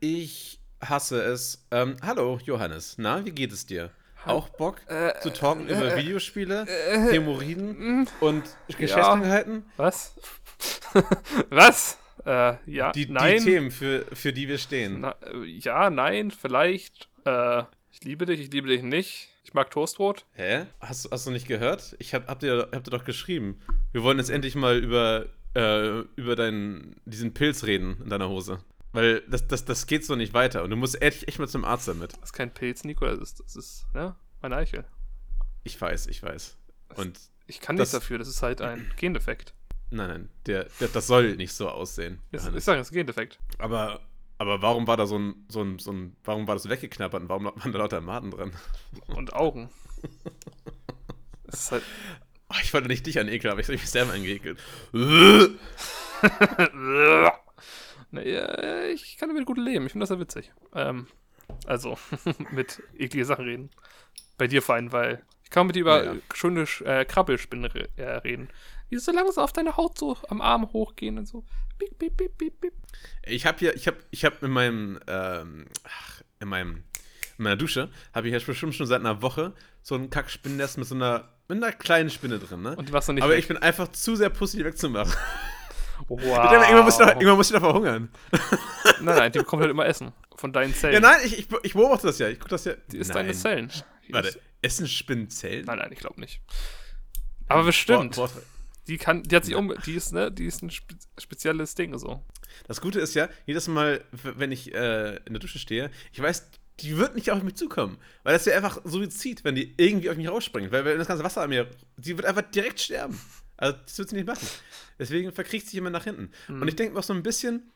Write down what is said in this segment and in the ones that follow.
Ich hasse es. Ähm, hallo, Johannes. Na, wie geht es dir? Auch Bock Äh, zu talken äh, über äh, Videospiele, äh, Hämorrhoiden mm, und Geschlechtskrankheiten? Was? Was? Äh, ja, Die, die nein. Themen, für, für die wir stehen. Na, ja, nein, vielleicht. Ich liebe dich, ich liebe dich nicht. Ich mag Toastbrot. Hä? Hast, hast du nicht gehört? Ich hab, hab, dir, hab dir doch geschrieben. Wir wollen jetzt endlich mal über, äh, über deinen, diesen Pilz reden in deiner Hose. Weil das, das, das geht so nicht weiter. Und du musst echt, echt mal zum Arzt damit. Das ist kein Pilz, Nico, das ist, das ist, ja, mein Eichel. Ich weiß, ich weiß. Und Ich kann Das- nichts dafür, das ist halt ein Gendefekt. nein, nein, der, der, das soll nicht so aussehen. Das, ich sage, das ist ein Gendefekt. Aber, aber warum war da so ein, so ein, so ein, warum war das weggeknappert und warum waren da lauter Maden dran? Und Augen. Das ist halt. Oh, ich wollte nicht dich anekeln, aber ich habe mich selber angeekelt. naja, ich kann damit gut leben. Ich finde das ja witzig. Ähm, also, mit eklige Sachen reden. Bei dir vor allem, weil ich kann mit dir über Ja, ja. schöne äh, Krabbelspinnen äh, reden. Die so langsam auf deine Haut so am Arm hochgehen und so. Piep, piep, piep, piep, piep. Ich habe hier, ich habe, ich habe in meinem, ähm, ach, in meinem, in meiner Dusche habe ich jetzt bestimmt schon seit einer Woche so ein Kackspinnennest mit so einer, mit einer kleinen Spinne drin, ne? Und die warst du nicht. Aber weg. ich bin einfach zu sehr pussy, die wegzumachen. wow. Irgendwann muss ich doch, irgendwann muss ich doch verhungern. Nein, nein, die bekommt halt immer Essen. Von deinen Zellen. Ja, nein, ich, ich, ich beobachte das ja. Ich gucke das ja. Die ist nein. deine Zellen. Die Warte, Ist, essen Spinnen Zellen? nein, nein, ich glaube nicht. Aber bestimmt. Wort- Wort- Die kann, die hat sich um, die ist, ne, die ist ein spe spezielles Ding so. Das Gute ist ja, jedes Mal, wenn ich äh, in der Dusche stehe, ich weiß, die wird nicht auf mich zukommen. Weil das ja einfach Suizid, wenn die irgendwie auf mich rausspringt. Weil wenn das ganze Wasser an mir, die wird einfach direkt sterben. Also das wird sie nicht machen. Deswegen verkriecht sie immer nach hinten. Mhm. Und ich denke auch so ein bisschen,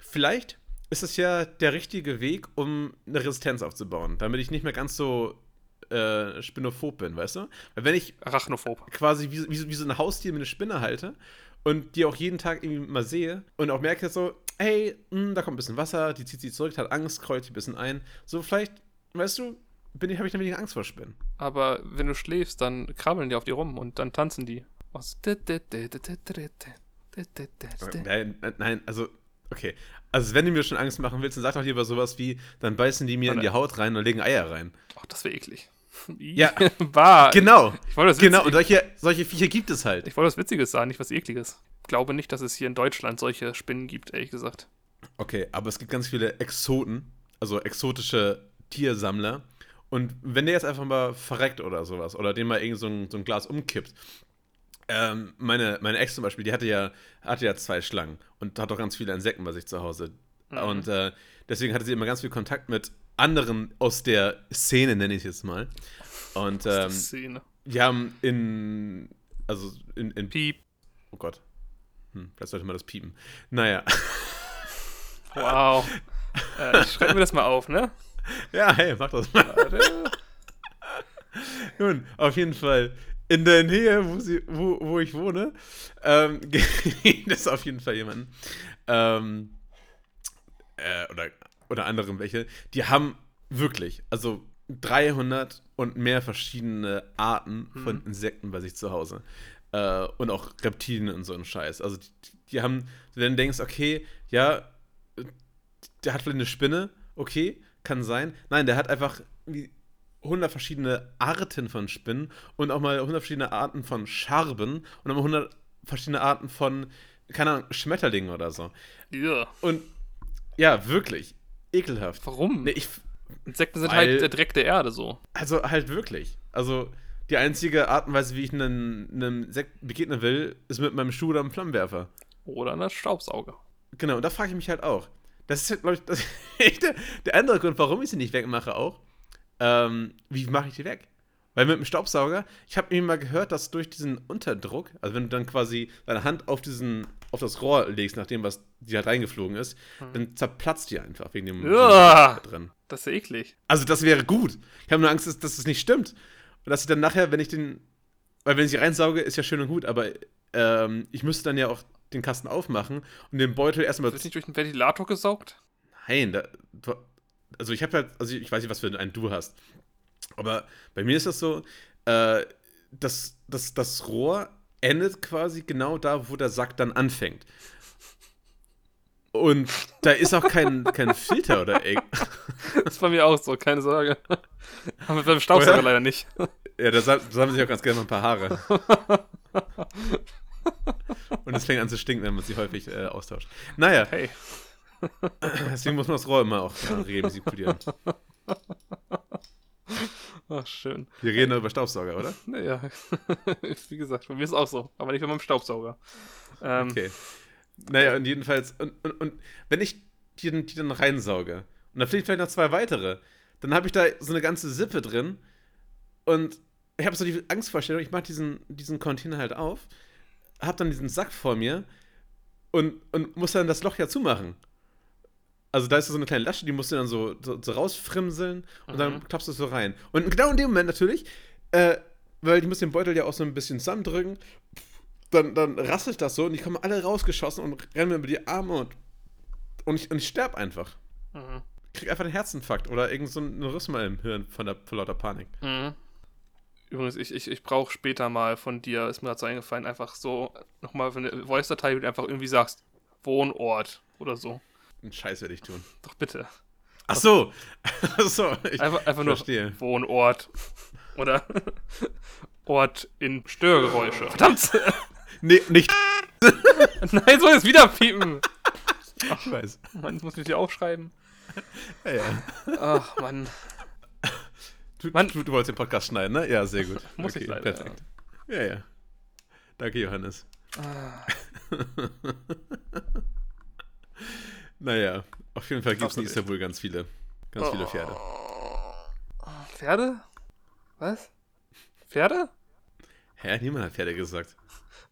vielleicht ist es ja der richtige Weg, um eine Resistenz aufzubauen, damit ich nicht mehr ganz so äh, spinophob bin, weißt du? Weil wenn ich Arachnophob. quasi wie, wie, wie so ein Haustier mit einer Spinne halte und die auch jeden Tag irgendwie mal sehe und auch merke so, hey, mh, da kommt ein bisschen Wasser, die zieht sich zurück, hat Angst, sich ein bisschen ein. So vielleicht, weißt du, bin ich, habe ich dann weniger Angst vor Spinnen. Aber wenn du schläfst, dann krabbeln die auf dir rum und dann tanzen die. Nein, nein, also, okay. Also wenn du mir schon Angst machen willst, dann sag doch lieber sowas wie, dann beißen die mir in die Haut rein und legen Eier rein. Ach, das wäre eklig. Ja. War. Genau, Ich wollte das genau. Und solche, solche Viecher gibt es halt. Ich wollte was Witziges sagen, nicht was Ekliges. Ich glaube nicht, dass es hier in Deutschland solche Spinnen gibt, ehrlich gesagt. Okay, aber es gibt ganz viele Exoten, also exotische Tiersammler. Und wenn der jetzt einfach mal verreckt oder sowas, oder dem mal irgend so ein, so ein Glas umkippt. Ähm, meine, meine Ex zum Beispiel, die hatte ja, hatte ja zwei Schlangen und hat auch ganz viele Insekten bei sich zu Hause. Mhm. Und äh, deswegen hatte sie immer ganz viel Kontakt mit anderen aus der Szene, nenne ich es jetzt mal. Und ähm, Szene. wir haben in, also in, in Piep. oh Gott. Hm, vielleicht sollte man das piepen. Naja. Wow. äh, ich schreibe mir das mal auf, ne? Ja, hey, mach das mal. Warte. Nun, auf jeden Fall in der Nähe, wo, sie, wo, wo ich wohne, ähm, gibt es auf jeden Fall jemanden. Ähm, äh, oder, oder anderen welche, die haben wirklich, also 300 und mehr verschiedene Arten von Insekten bei sich zu Hause. Äh, und auch Reptilien und so ein Scheiß. Also die, die haben, wenn du denkst, okay, ja, der hat vielleicht eine Spinne, okay, kann sein. Nein, der hat einfach wie 100 verschiedene Arten von Spinnen und auch mal 100 verschiedene Arten von Scharben und auch mal 100 verschiedene Arten von, keine Ahnung, Schmetterlingen oder so. Ja. Und ja, wirklich, ekelhaft. Warum? Nee, ich, Insekten sind Weil- halt der Dreck der Erde so. also halt wirklich. Also die einzige Art und Weise, wie ich einem, einem Insekt begegnen will, ist mit meinem Schuh oder einem Flammenwerfer. Oder eine Staubsauger. Genau, und da frage ich mich halt auch. Das ist, glaube ich, das der, der andere Grund, warum ich sie nicht wegmache, auch. Ähm, wie mache ich die weg? Weil mit dem Staubsauger, ich habe eben mal gehört, dass durch diesen Unterdruck, also wenn du dann quasi deine Hand auf diesen, auf das Rohr legst, nachdem was die halt reingeflogen ist, dann zerplatzt die einfach wegen dem da drin. Das ist ja eklig. Also das wäre gut. Ich habe nur Angst, dass, dass das nicht stimmt. Und dass ich dann nachher, wenn ich den, weil wenn ich sie reinsauge, ist ja schön und gut, aber ähm, ich müsste dann ja auch den Kasten aufmachen und den Beutel erstmal Wird nicht durch den Ventilator gesaugt? Nein, da, also ich habe halt, also ich weiß nicht, was für einen du hast. Aber bei mir ist das so, äh, dass, dass das Rohr endet quasi genau da, wo der Sack dann anfängt. Und da ist auch kein, kein Filter oder ey. Das ist bei mir auch so, keine Sorge. Aber beim Staubsauger leider nicht. Ja, da sa- sammeln sich auch ganz gerne mal ein paar Haare. Und es fängt an zu stinken, wenn man sie häufig äh, austauscht. Naja, Hey. deswegen muss man das Rohr immer auch äh, regelmäßig polieren. Ach, schön. Wir reden über Staubsauger, oder? Naja, wie gesagt, bei mir ist es auch so, aber nicht bei meinem Staubsauger. Ähm, Okay. Naja, und jedenfalls, und, und, und wenn ich die, dann- die dann reinsauge, und da fliegen vielleicht noch zwei weitere, dann habe ich da so eine ganze Sippe drin und ich habe so die Angstvorstellung, ich mache diesen, diesen Container halt auf, habe dann diesen Sack vor mir und, und muss dann das Loch ja zumachen. Also da ist so eine kleine Lasche, die musst du dann so, so, so rausfrimseln und dann Mhm. klappst du es so rein. Und genau in dem Moment natürlich, äh, weil ich muss den Beutel ja auch so ein bisschen zusammendrücken, dann, dann rasselt das so und die kommen alle rausgeschossen und rennen mir über die Arme und, und ich, und ich sterb einfach. Mhm. Krieg einfach einen Herzinfarkt oder irgend so ein im Hirn von der vor lauter Panik. Mhm. Übrigens, ich, ich, ich brauche später mal von dir, ist mir so eingefallen, einfach so nochmal für eine Voice-Datei, wo du einfach irgendwie sagst, Wohnort oder so. Einen Scheiß werde ich tun. Doch bitte. Ach so. Ach so. Ich Einfach, einfach nur. Wohnort. Oder Ort in Störgeräusche. Verdammt! Nee, nicht. Nein, soll es wieder piepen. Ich weiß. Mann, das muss ich dir aufschreiben. Ja, ja. Ach, Mann. Du, Mann. du, du wolltest den Podcast schneiden, ne? Ja, sehr gut. Muss ich leider, Perfekt. Ja. ja, Danke, Johannes. Ah, Naja, auf jeden Fall gibt es in. Istanbul ganz viele. Ganz viele Pferde. Pferde? Was? Pferde? Hä? Niemand hat Pferde gesagt.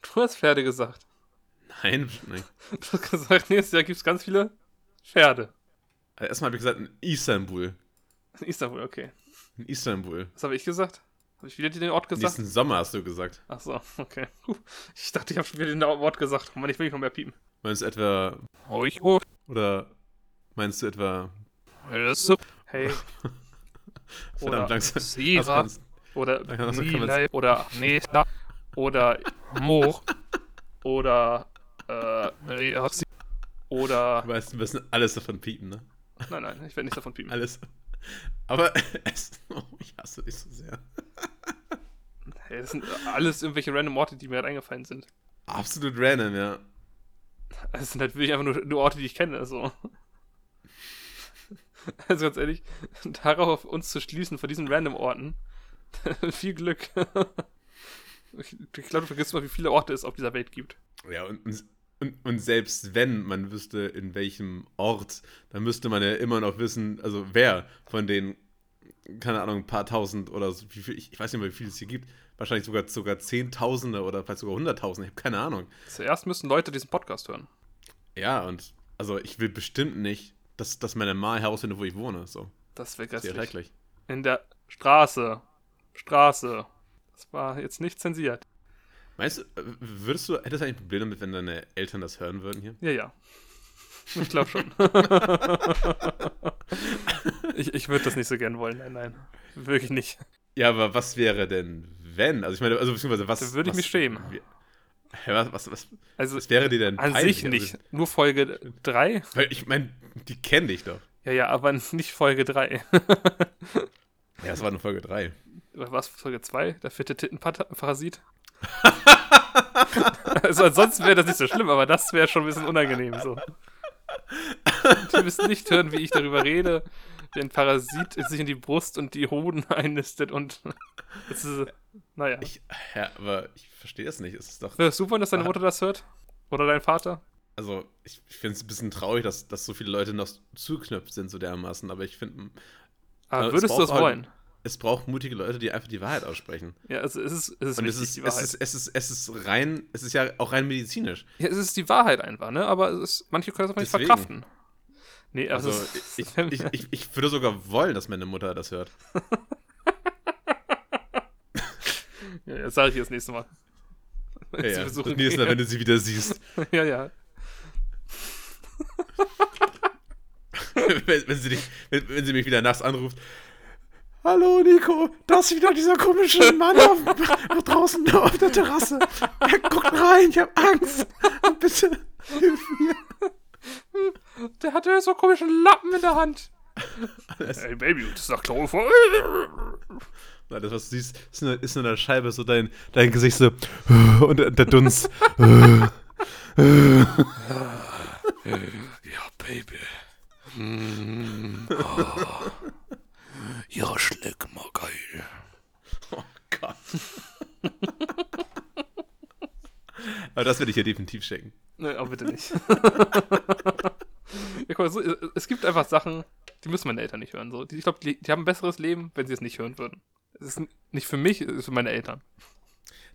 Du hast Pferde gesagt. Nein, nein. Du hast gesagt, nächstes Jahr gibt es ganz viele Pferde. Also erstmal habe ich gesagt, in Istanbul. In Istanbul, okay. In Istanbul. Was habe ich gesagt? Habe ich wieder den Ort gesagt? Nächsten Sommer hast du gesagt. Ach so, okay. Ich dachte, ich habe schon wieder den Ort gesagt. Mann, ich will nicht noch mehr piepen. Meinst du etwa, Oh, oder meinst du etwa, Hey. verdammt Oder langsam. Sira. Oder Nilay. Oder Nesta. Oder Moor. Oder äh. Oder. Du weißt, wir müssen alles davon piepen, ne? Nein, nein, ich werde nicht davon piepen. Alles. Aber es, oh, ich hasse dich so sehr. Hey, das sind alles irgendwelche random Orte, die mir gerade eingefallen sind. Absolut random, ja. Das sind halt wirklich einfach nur, nur Orte, die ich kenne. Also. also ganz ehrlich, darauf uns zu schließen von diesen random Orten, viel Glück. ich ich glaube, du vergisst mal, wie viele Orte es auf dieser Welt gibt. Ja, und, und, und selbst wenn man wüsste, in welchem Ort, dann müsste man ja immer noch wissen, also wer von den, keine Ahnung, ein paar tausend oder so, wie viel, ich, weiß nicht mehr, wie viel es hier gibt, wahrscheinlich sogar, sogar Zehntausende oder vielleicht sogar Hunderttausende, ich habe keine Ahnung. Zuerst müssen Leute diesen Podcast hören. Ja, und also ich will bestimmt nicht, dass, dass meine Ma herausfindet, wo ich wohne. So, Das wäre grässlich. schrecklich. In der Straße. Straße. Das war jetzt nicht zensiert. Meinst du, äh, würdest du, hättest du eigentlich ein Problem damit, wenn deine Eltern das hören würden hier? Ja, ja. Ich glaube schon. ich ich würde das nicht so gern wollen. Nein, nein. Wirklich nicht. Ja, aber was wäre denn, wenn? Also ich meine, also beziehungsweise was. Da würde ich was, mich schämen. Was, was, was, Also was wäre dir denn an peinlich? sich nicht. Nur Folge 3? Also, weil ich meine, die kennen dich doch. Ja, ja, aber nicht Folge 3. Ja, das war eine Folge 3. Oder was? Folge 2? Der vierte Tittenparasit? also ansonsten wäre das nicht so schlimm, aber das wäre schon ein bisschen unangenehm so. Die müssen nicht hören, wie ich darüber rede, wie ein Parasit sich in die Brust und die Hoden einnistet und das ist, naja. Ich, ja, aber ich verstehe es nicht. Es ist doch. Würdest du wollen, dass deine Mutter das hört? Oder dein Vater? Also, ich, ich finde es ein bisschen traurig, dass, dass so viele Leute noch zugeknöpft sind, so dermaßen. Aber ich finde, Ja, es würdest du das halt- wollen? Es braucht mutige Leute, die einfach die Wahrheit aussprechen. Ja, also es ist, es ist es ist, die es, Wahrheit. ist, es, ist, es ist rein, es ist ja auch rein medizinisch. ja, es ist die Wahrheit einfach, ne? Aber es ist, manche können es einfach nicht Deswegen. verkraften. Nee, also, Also, es- ich, ich, ich, ich würde sogar wollen, dass meine Mutter das hört. ja, das sage ich dir das nächste Mal. Wenn Ja, ja. Das nächste Mal, wenn du sie wieder siehst. ja, ja. wenn, wenn, sie dich, wenn, wenn sie mich wieder nachts anruft. Hallo Nico, da ist wieder dieser komische Mann auf, auf draußen auf der Terrasse. Er guckt rein, ich hab Angst. Bitte hilf mir. Der hatte so komischen Lappen in der Hand. Ey, Baby, das ist doch Chloroform. Na, das, was du siehst, ist in, der, ist in der Scheibe so dein, dein Gesicht so und der, der Dunst. Ja, Baby. Mm, oh. Ja, schleck mal geil. oh Gott. Aber das werde ich hier definitiv schenken. Nee, aber bitte nicht. ja, guck mal, so, es gibt einfach Sachen, die müssen meine Eltern nicht hören. So. Die, ich glaube, die, die haben ein besseres Leben, wenn sie es nicht hören würden. Es ist nicht für mich, es ist für meine Eltern.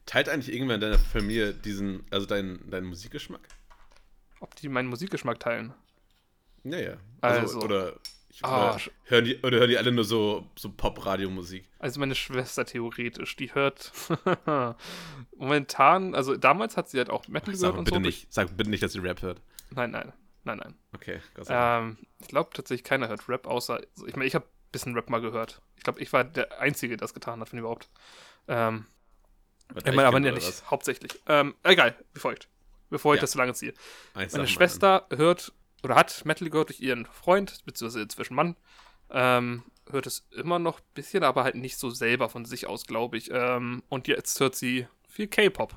Teilt eigentlich irgendwer in deiner Familie diesen, also deinen, deinen Musikgeschmack? Ob die meinen Musikgeschmack teilen? Ja, ja. Also, Also. oder, Ah, oder, hören die, oder hören die alle nur so, so Pop-Radio-Musik? Also meine Schwester theoretisch, die hört momentan, also damals hat sie halt auch Metal Sag gehört und bitte so. nicht, sag bitte nicht, dass sie Rap hört. Nein, nein, nein, nein. Okay, Gott sei Dank. Ähm, ich glaube tatsächlich, keiner hört Rap, außer, also ich meine, ich habe ein bisschen Rap mal gehört. Ich glaube, ich war der Einzige, der das getan hat, wenn überhaupt. Ähm, ich meine, aber nicht, was? hauptsächlich. Ähm, egal, wie folgt. Bevor ich Ja. das zu lange ziehe. Meine Schwester hört oder hat Metal gehört durch ihren Freund, beziehungsweise inzwischen Mann. Ähm, hört es immer noch ein bisschen, aber halt nicht so selber von sich aus, glaube ich. Ähm, und jetzt hört sie viel K-Pop.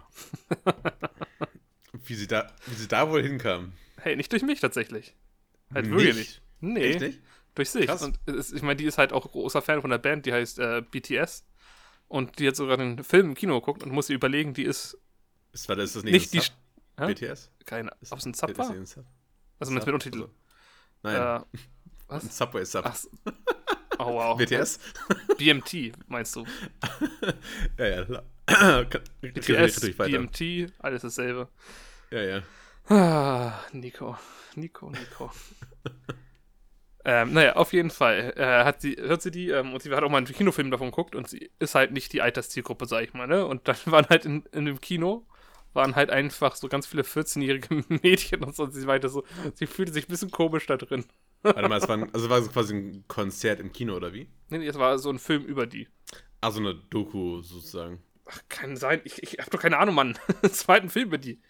Wie sie da, wie sie da wohl hinkam. Hey, nicht durch mich tatsächlich. Halt wirklich nicht. Nee, Echt nicht? durch sich. Krass. Und es, ich meine, die ist halt auch großer Fan von der Band, die heißt äh, BTS. Und die hat sogar den Film im Kino geguckt und muss sie überlegen, die ist Ist, war das, das nicht, nicht die. Hä? BTS? Keine, Ist- ob es ein Sub? Also mit, mit Untertitel. Also, Nein, Äh, ein was? Subway Sub. Ach, oh wow. BTS? BMT, meinst du? ja, ja. BTS. BMT, alles dasselbe. Ja, ja. Ah, Nico. Nico, Nico. ähm, naja, auf jeden Fall äh, hat sie, hört sie die ähm, und sie hat auch mal einen Kinofilm davon geguckt und sie ist halt nicht die Alterszielgruppe, sag ich mal, ne? Und dann waren halt in, in dem Kino, waren halt einfach so ganz viele 14-jährige Mädchen und so und sie meinte so, sie fühlte sich ein bisschen komisch da drin. Warte mal, es war, ein, also war es quasi ein Konzert im Kino, oder wie? Nee, nee, es war so ein Film über die. Also eine Doku sozusagen. Ach, kann sein, ich, ich hab doch keine Ahnung, Mann. Zweiten Film über die.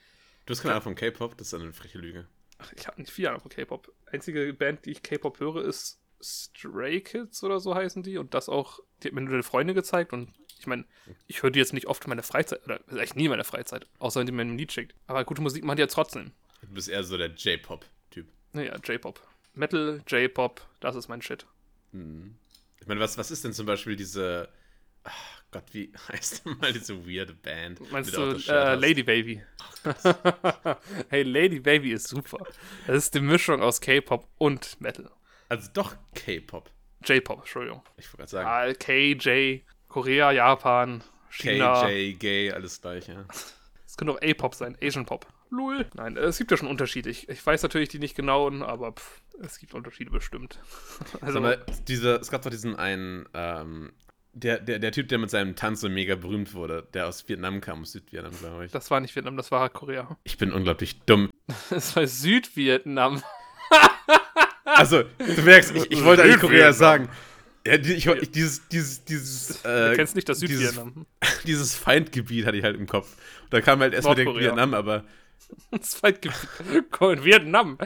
Du hast keine Ahnung von K-Pop? Das ist eine freche Lüge. Ach, ich habe nicht viel Ahnung von K-Pop. Einzige Band, die ich K-Pop höre, ist Stray Kids oder so heißen die. Und das auch, die hat mir nur eine Freundin gezeigt. Und ich meine, ich höre die jetzt nicht oft in meiner Freizeit, oder eigentlich nie in meiner Freizeit, außer wenn die mir ein Lied schickt. Aber gute Musik machen die ja trotzdem. Du bist eher so der J-Pop-Typ. Naja, J-Pop. Metal, J-Pop, das ist mein Shit. Ich meine, was, was ist denn zum Beispiel diese. Ach Gott, wie heißt denn mal diese weirde Band? Meinst du äh? Lady Baby? hey, Lady Baby ist super. Das ist die Mischung aus K-Pop und Metal. Also doch K-Pop. J-Pop, Entschuldigung. Ich wollte gerade sagen. Ah, K, J, Korea, Japan, China. KJ, Gay, alles gleich, ja. Es könnte auch A-Pop sein, Asian Pop. Lul. Nein, äh, es gibt ja schon Unterschiede. Ich, ich weiß natürlich die nicht genauen, aber pff, es gibt Unterschiede bestimmt. Also, Sag mal, dieser, es gab doch diesen einen, ähm, der, der, der Typ, der mit seinem Tanz so mega berühmt wurde, der aus Vietnam kam, aus Südvietnam, glaube ich. das war nicht Vietnam, das war Korea. Ich bin unglaublich dumm. Das war Südvietnam. Also, du merkst, ich, ich wollte eigentlich Korea sagen. Ja, ich, ich, dieses, dieses, dieses, Du äh, kennst nicht das dieses, Südvietnam. dieses Feindgebiet hatte ich halt im Kopf. Und da kam halt erst mit Nordkorea. Vietnam, aber Das. Komm, in Vietnam.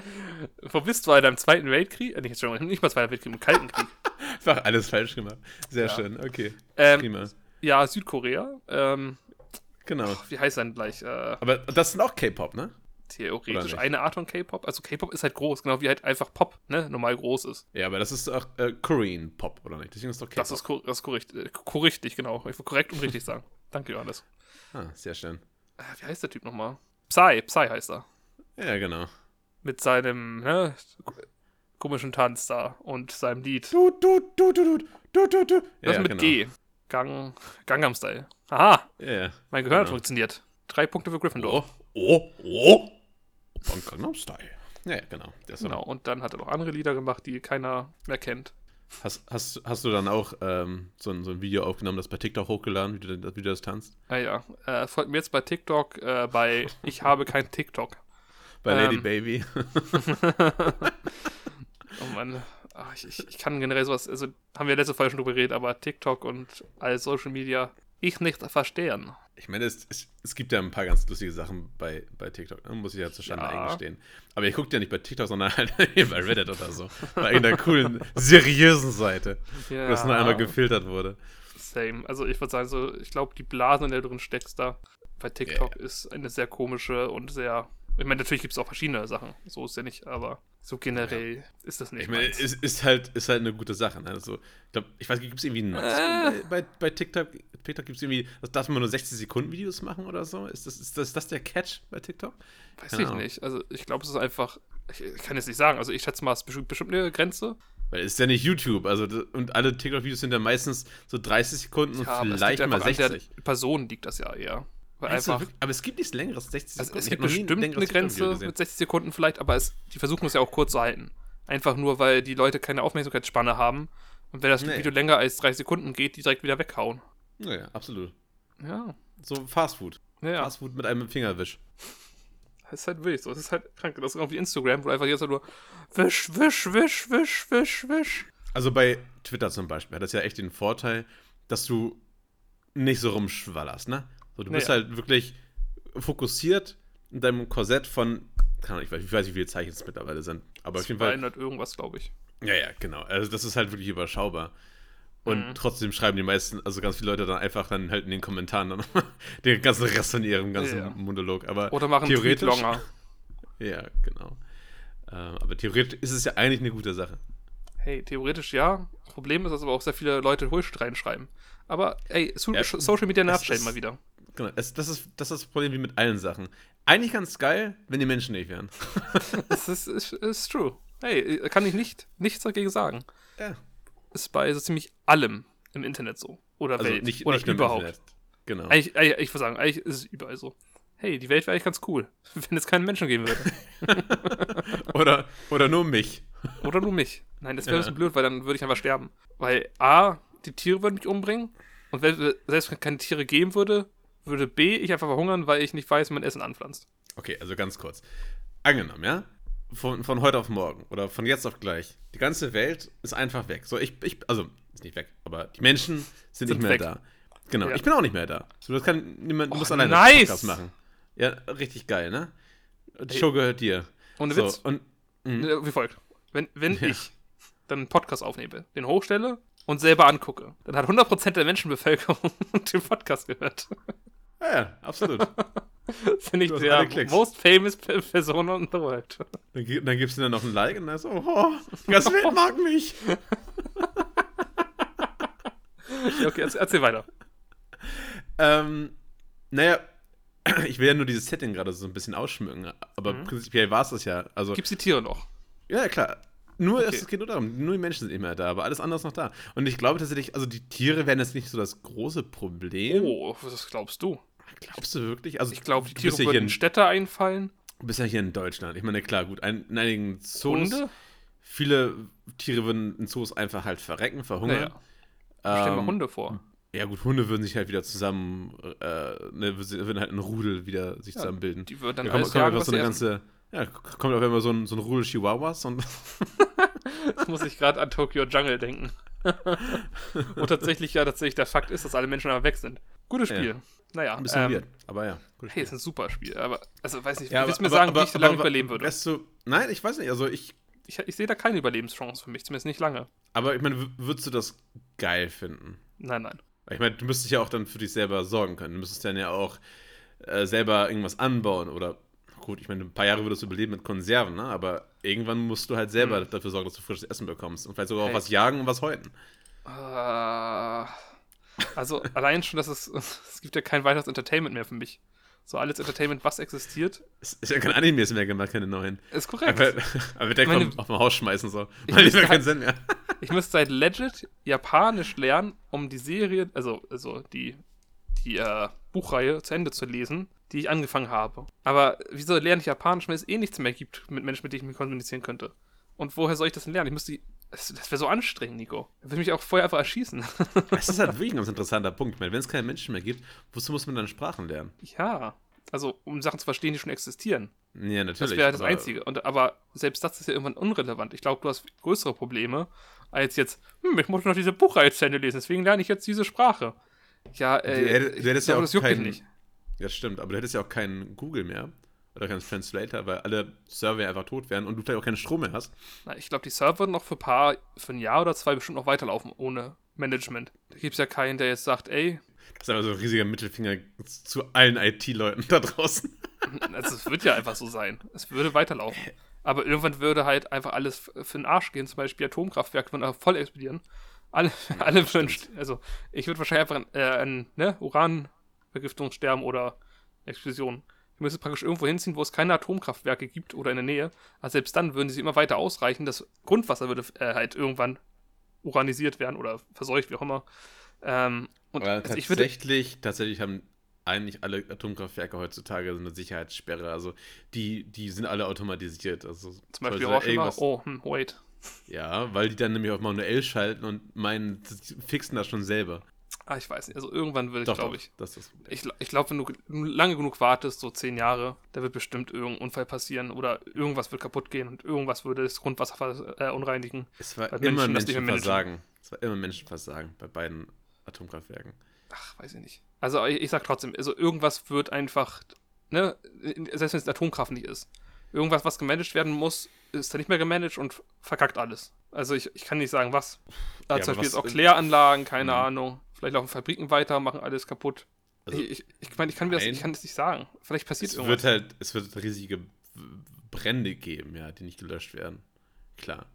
Wo bist du, Alter? Im Zweiten Weltkrieg? Äh, nicht, Entschuldigung, nicht mal Zweiten Weltkrieg, im Kalten Krieg. einfach alles falsch gemacht. Sehr Ja. schön, okay. Ähm, Prima. Ja, Südkorea. Ähm, Genau. wie heißt denn gleich? Äh, Aber das sind auch K-Pop, ne? Theoretisch eine Art von K-Pop. Also K-Pop ist halt groß, genau wie halt einfach Pop, ne? Normal groß ist. Ja, aber das ist auch äh, Korean Pop, oder nicht? Deswegen ist doch K-Pop. Das ist, das ist korrekt, äh, korrekt, genau. Ich will korrekt und richtig sagen. Danke, Johannes. Ah, sehr schön. Äh, wie heißt der Typ nochmal? Psy, Psy heißt er. Ja, genau. Mit seinem, ne, komischen Tanz da und seinem Lied. Du, du, du, du, du, du, du, du. Das ja, mit genau. G. Gang, Gangnam Style. Aha, Ja, ja. mein Gehirn hat Genau. funktioniert. Drei Punkte für Gryffindor. Oh, oh, oh. Gangnam Style. Ja, genau. Genau, und dann hat er noch andere Lieder gemacht, die keiner mehr kennt. Hast, hast, hast du dann auch ähm, so, ein, so ein Video aufgenommen, das bei TikTok hochgeladen, wie du, wie du das tanzt? Ah ja, äh, folgt mir jetzt bei TikTok, äh, bei Ich habe kein TikTok. Bei Lady Ähm. Baby. Oh Mann, Ach, ich, ich, ich kann generell sowas, also haben wir letzte Folge schon drüber geredet, aber TikTok und all Social Media ich nicht verstehen. Ich meine, es, es, es gibt ja ein paar ganz lustige Sachen bei, bei TikTok, ne? muss ich ja zur Schande Ja. eingestehen. Aber ich gucke ja nicht bei TikTok, sondern halt bei Reddit oder so. Bei irgendeiner coolen, seriösen Seite, Ja, wo das nur einmal gefiltert wurde. Same. Also ich würde sagen, so, ich glaube, die Blase, in der du drin steckst da bei TikTok ist eine sehr komische und sehr. Ich meine, natürlich gibt es auch verschiedene Sachen. So ist ja nicht, aber so generell ist das nicht. Ich meine, es ist halt, ist halt eine gute Sache. Ne? Also, ich glaube, ich weiß nicht, gibt es irgendwie einen Äh. Bei, bei, TikTok? TikTok gibt es irgendwie, das darf man nur 60 Sekunden Videos machen oder so? Ist das, ist das, ist das der Catch bei TikTok? Weiß keine ich Ahnung. nicht. Also ich glaube, es ist einfach. Ich, ich kann jetzt nicht sagen. Also ich schätze mal, es ist bestimmt, eine Grenze. Weil es ist ja nicht YouTube, also und alle TikTok-Videos sind ja meistens so 30 Sekunden und Ja, es vielleicht mal einfach an 60. der Person liegt das ja eher. Einfach. wirklich? aber es gibt nichts längeres, 60 Also Sekunden. es Ich gibt bestimmt eine Grenze mit 60 Sekunden vielleicht, aber es, die versuchen es ja auch kurz zu halten. Einfach nur, weil die Leute keine Aufmerksamkeitsspanne haben. Und wenn das Nee. Video länger als 30 Sekunden geht, die direkt wieder weghauen. Naja, absolut. Ja. So Fast Food. Ja. Fast Food mit einem Fingerwisch. Das ist halt wirklich so. Das ist halt krank. Das ist irgendwie Instagram, wo einfach jetzt nur wisch, wisch, wisch, wisch, wisch, wisch. Also bei Twitter zum Beispiel hat das ja echt den Vorteil, dass du nicht so rumschwallerst, ne? So, du bist Naja. halt wirklich fokussiert in deinem Korsett von, Ahnung, ich weiß, ich weiß nicht, wie viele Zeichen es mittlerweile sind, aber auf jeden Fall 200 irgendwas, glaube ich. Ja, ja, genau. Also das ist halt wirklich überschaubar. Und Mhm. trotzdem schreiben die meisten, also ganz viele Leute dann einfach dann halt in den Kommentaren dann den ganzen Rest von ihrem ganzen Ja. Monolog. Aber Oder machen theoretisch. Tweet-Longer. Ja, genau. Ähm, aber theoretisch ist es ja eigentlich eine gute Sache. Hey, theoretisch ja. Problem ist, dass aber auch sehr viele Leute Bullshit reinschreiben. Aber ey, so Ja, Social Media nervt mal wieder. Genau. Es, das, ist, das ist das Problem wie mit allen Sachen. Eigentlich ganz geil, wenn die Menschen nicht wären. Das ist, ist, ist true. Hey, kann ich nicht, nichts dagegen sagen. Ja. Ist bei so ziemlich allem im Internet so. Oder Also Welt. nicht, Oder nicht überhaupt. Genau. Eigentlich, eigentlich, ich würde sagen, eigentlich ist es überall so. Hey, die Welt wäre eigentlich ganz cool, wenn es keinen Menschen geben würde. Oder, oder nur mich. Oder nur mich. Nein, das wäre ein Ja. bisschen blöd, weil dann würde ich einfach sterben. Weil A, die Tiere würden mich umbringen. Und wenn, selbst wenn es keine Tiere geben würde, würde B, ich einfach verhungern, weil ich nicht weiß, wie man Essen anpflanzt. Okay, also ganz kurz. Angenommen, ja? Von, von heute auf morgen oder von jetzt auf gleich. Die ganze Welt ist einfach weg. So, ich, ich also, ist nicht weg, aber die Menschen sind, Sind nicht mehr weg. da. Genau, Ja. ich bin auch nicht mehr da. So, das kann niemand, du musst alleine nice. Podcast machen. Ja, richtig geil, ne? Die. Show gehört dir. Ohne so, Witz. Und, mhm. Wie folgt. Wenn, wenn Ja. ich dann einen Podcast aufnehme, den hochstelle und selber angucke, dann hat 100% der Menschenbevölkerung den Podcast gehört. Ja, ja, absolut. Das finde ich der most famous Pe- Person on the world. Dann, dann gibst du dir noch ein Like und dann so, oh, das Welt mag mich. Okay, erzähl, erzähl weiter. Ähm, naja, ich will ja nur dieses Setting gerade so ein bisschen ausschmücken, aber Mhm. prinzipiell war es das ja. Also, Gibt's die Tiere noch? ja, klar. Nur, Okay. es geht nur darum, nur die Menschen sind mehr da, aber alles andere ist noch da. Und ich glaube tatsächlich, also die Tiere wären jetzt nicht so das große Problem. Oh, was glaubst du? Glaubst du wirklich? Also, Ich glaube, die Tiere ja würden in Städte einfallen. du bist ja hier in Deutschland. Ich meine, klar, gut, ein, in einigen Zoos, Hunde? viele Tiere würden in Zoos einfach halt verrecken, verhungern. Naja, stell dir mal Ähm, Hunde vor. Ja, gut, Hunde würden sich halt wieder zusammen, äh, ne, würden halt ein Rudel wieder sich Ja, zusammenbilden. Die würden dann Da kommt, alles kommt jagen, so eine ganze, ja, kommt auf einmal so ein, so ein Rudel Chihuahuas und Das muss ich gerade an Tokyo Jungle denken. Wo tatsächlich ja tatsächlich der Fakt ist, dass alle Menschen aber weg sind. Gutes Ja. Naja, ein bisschen ähm, weird. Aber ja, gut. Hey, ist ein super Spiel. Aber, also, weiß nicht, ja, willst du mir sagen, wie ich so lange überleben würde? Du, nein, ich weiß nicht. Also ich, Ich, ich sehe da keine Überlebenschance für mich, zumindest nicht lange. aber ich meine, würdest du das geil finden? Nein, nein. Ich meine, du müsstest ja auch dann für dich selber sorgen können. Du müsstest dann ja auch äh, selber irgendwas anbauen oder gut, ich meine, ein paar Jahre würdest du überleben mit Konserven, ne? Aber irgendwann musst du halt selber Hm. dafür sorgen, dass du frisches Essen bekommst und vielleicht sogar auch Hey. was jagen und was häuten. Äh, also allein schon, dass es, es gibt ja kein weiteres Entertainment mehr für mich. So alles Entertainment, was existiert, Es ist ja kein Animes mehr gemacht, keine neuen. ist korrekt. Aber, aber der kommt auf dem Haus schmeißen so. Ich müsste mehr keinen halt- Sinn mehr. Ich müsste seit legit Japanisch lernen, um die Serie, also, also die, die äh, Buchreihe zu Ende zu lesen, die ich angefangen habe. Aber wieso lerne ich Japanisch, wenn es eh nichts mehr gibt mit Menschen, mit denen ich mich kommunizieren könnte? Und woher soll ich das denn lernen? Ich müsste. Das, das wäre so anstrengend, Nico. Da würde ich mich auch vorher einfach erschießen. Das ist halt wirklich ein ganz interessanter Punkt. Wenn es keine Menschen mehr gibt, wozu muss man dann Sprachen lernen? ja. Also, um Sachen zu verstehen, die schon existieren. Ja, natürlich. Das wäre das aber- Einzige. Und, aber selbst das ist ja irgendwann unrelevant. Ich glaube, du hast größere Probleme als jetzt, hm, ich muss noch diese Buchreihe zu Ende lesen, deswegen lerne ich jetzt diese Sprache. Ja, äh, Du du hättest ja auch das juckt keinen- nicht. Ja, stimmt, aber du hättest ja auch keinen Google mehr. Oder keinen Translator, weil alle Server einfach tot wären und du vielleicht auch keinen Strom mehr hast. Na, ich glaube, die Server würden noch für ein paar, für ein Jahr oder zwei bestimmt noch weiterlaufen ohne Management. Da gibt es ja keinen, der jetzt sagt, ey, Das ist aber so ein riesiger Mittelfinger zu allen IT-Leuten da draußen. also es wird ja einfach so sein. Es würde weiterlaufen. Aber irgendwann würde halt einfach alles für den Arsch gehen. Zum Beispiel Atomkraftwerke würden einfach voll explodieren. Alle, alle würden, also ich würde wahrscheinlich einfach an, äh, an ne, Uranvergiftung sterben oder Explosion. Müsste praktisch irgendwo hinziehen, wo es keine Atomkraftwerke gibt oder in der Nähe. Aber selbst dann würden sie immer weiter ausreichen. Das Grundwasser würde äh, halt irgendwann uranisiert werden oder verseucht, wie auch immer. Ähm, und also ich würde, tatsächlich, tatsächlich haben eigentlich alle Atomkraftwerke heutzutage so eine Sicherheitssperre. Also die, die sind alle automatisiert. Also zum Beispiel Hiroshima, irgendwas- oh, hm, wait. Ja, weil die dann nämlich auch manuell schalten und meinen, fixen das schon selber. Ah, ich weiß nicht. Also irgendwann will ich, glaube ich, Das ist. Ich, ich glaube, wenn du lange genug wartest, so zehn Jahre, da wird bestimmt irgendein Unfall passieren oder irgendwas wird kaputt gehen und irgendwas würde das Grundwasser vers- äh. Es war weil immer Menschen Menschenversagen. Es war immer Menschenversagen bei beiden Atomkraftwerken. Ach, weiß ich nicht. Also ich, ich sag trotzdem, also irgendwas wird einfach, ne, selbst wenn es Atomkraft nicht ist, irgendwas, was gemanagt werden muss, ist dann nicht mehr gemanagt und verkackt alles. Also ich, ich kann nicht sagen, was. Da Ja, zum Beispiel jetzt auch Kläranlagen, keine Mhm. Ahnung. Vielleicht laufen Fabriken weiter, machen alles kaputt. Also, ich ich, ich meine, ich kann mir das, ich kann das nicht sagen. Vielleicht passiert es irgendwas. wird halt, es wird riesige Brände geben, ja, die nicht gelöscht werden. Klar.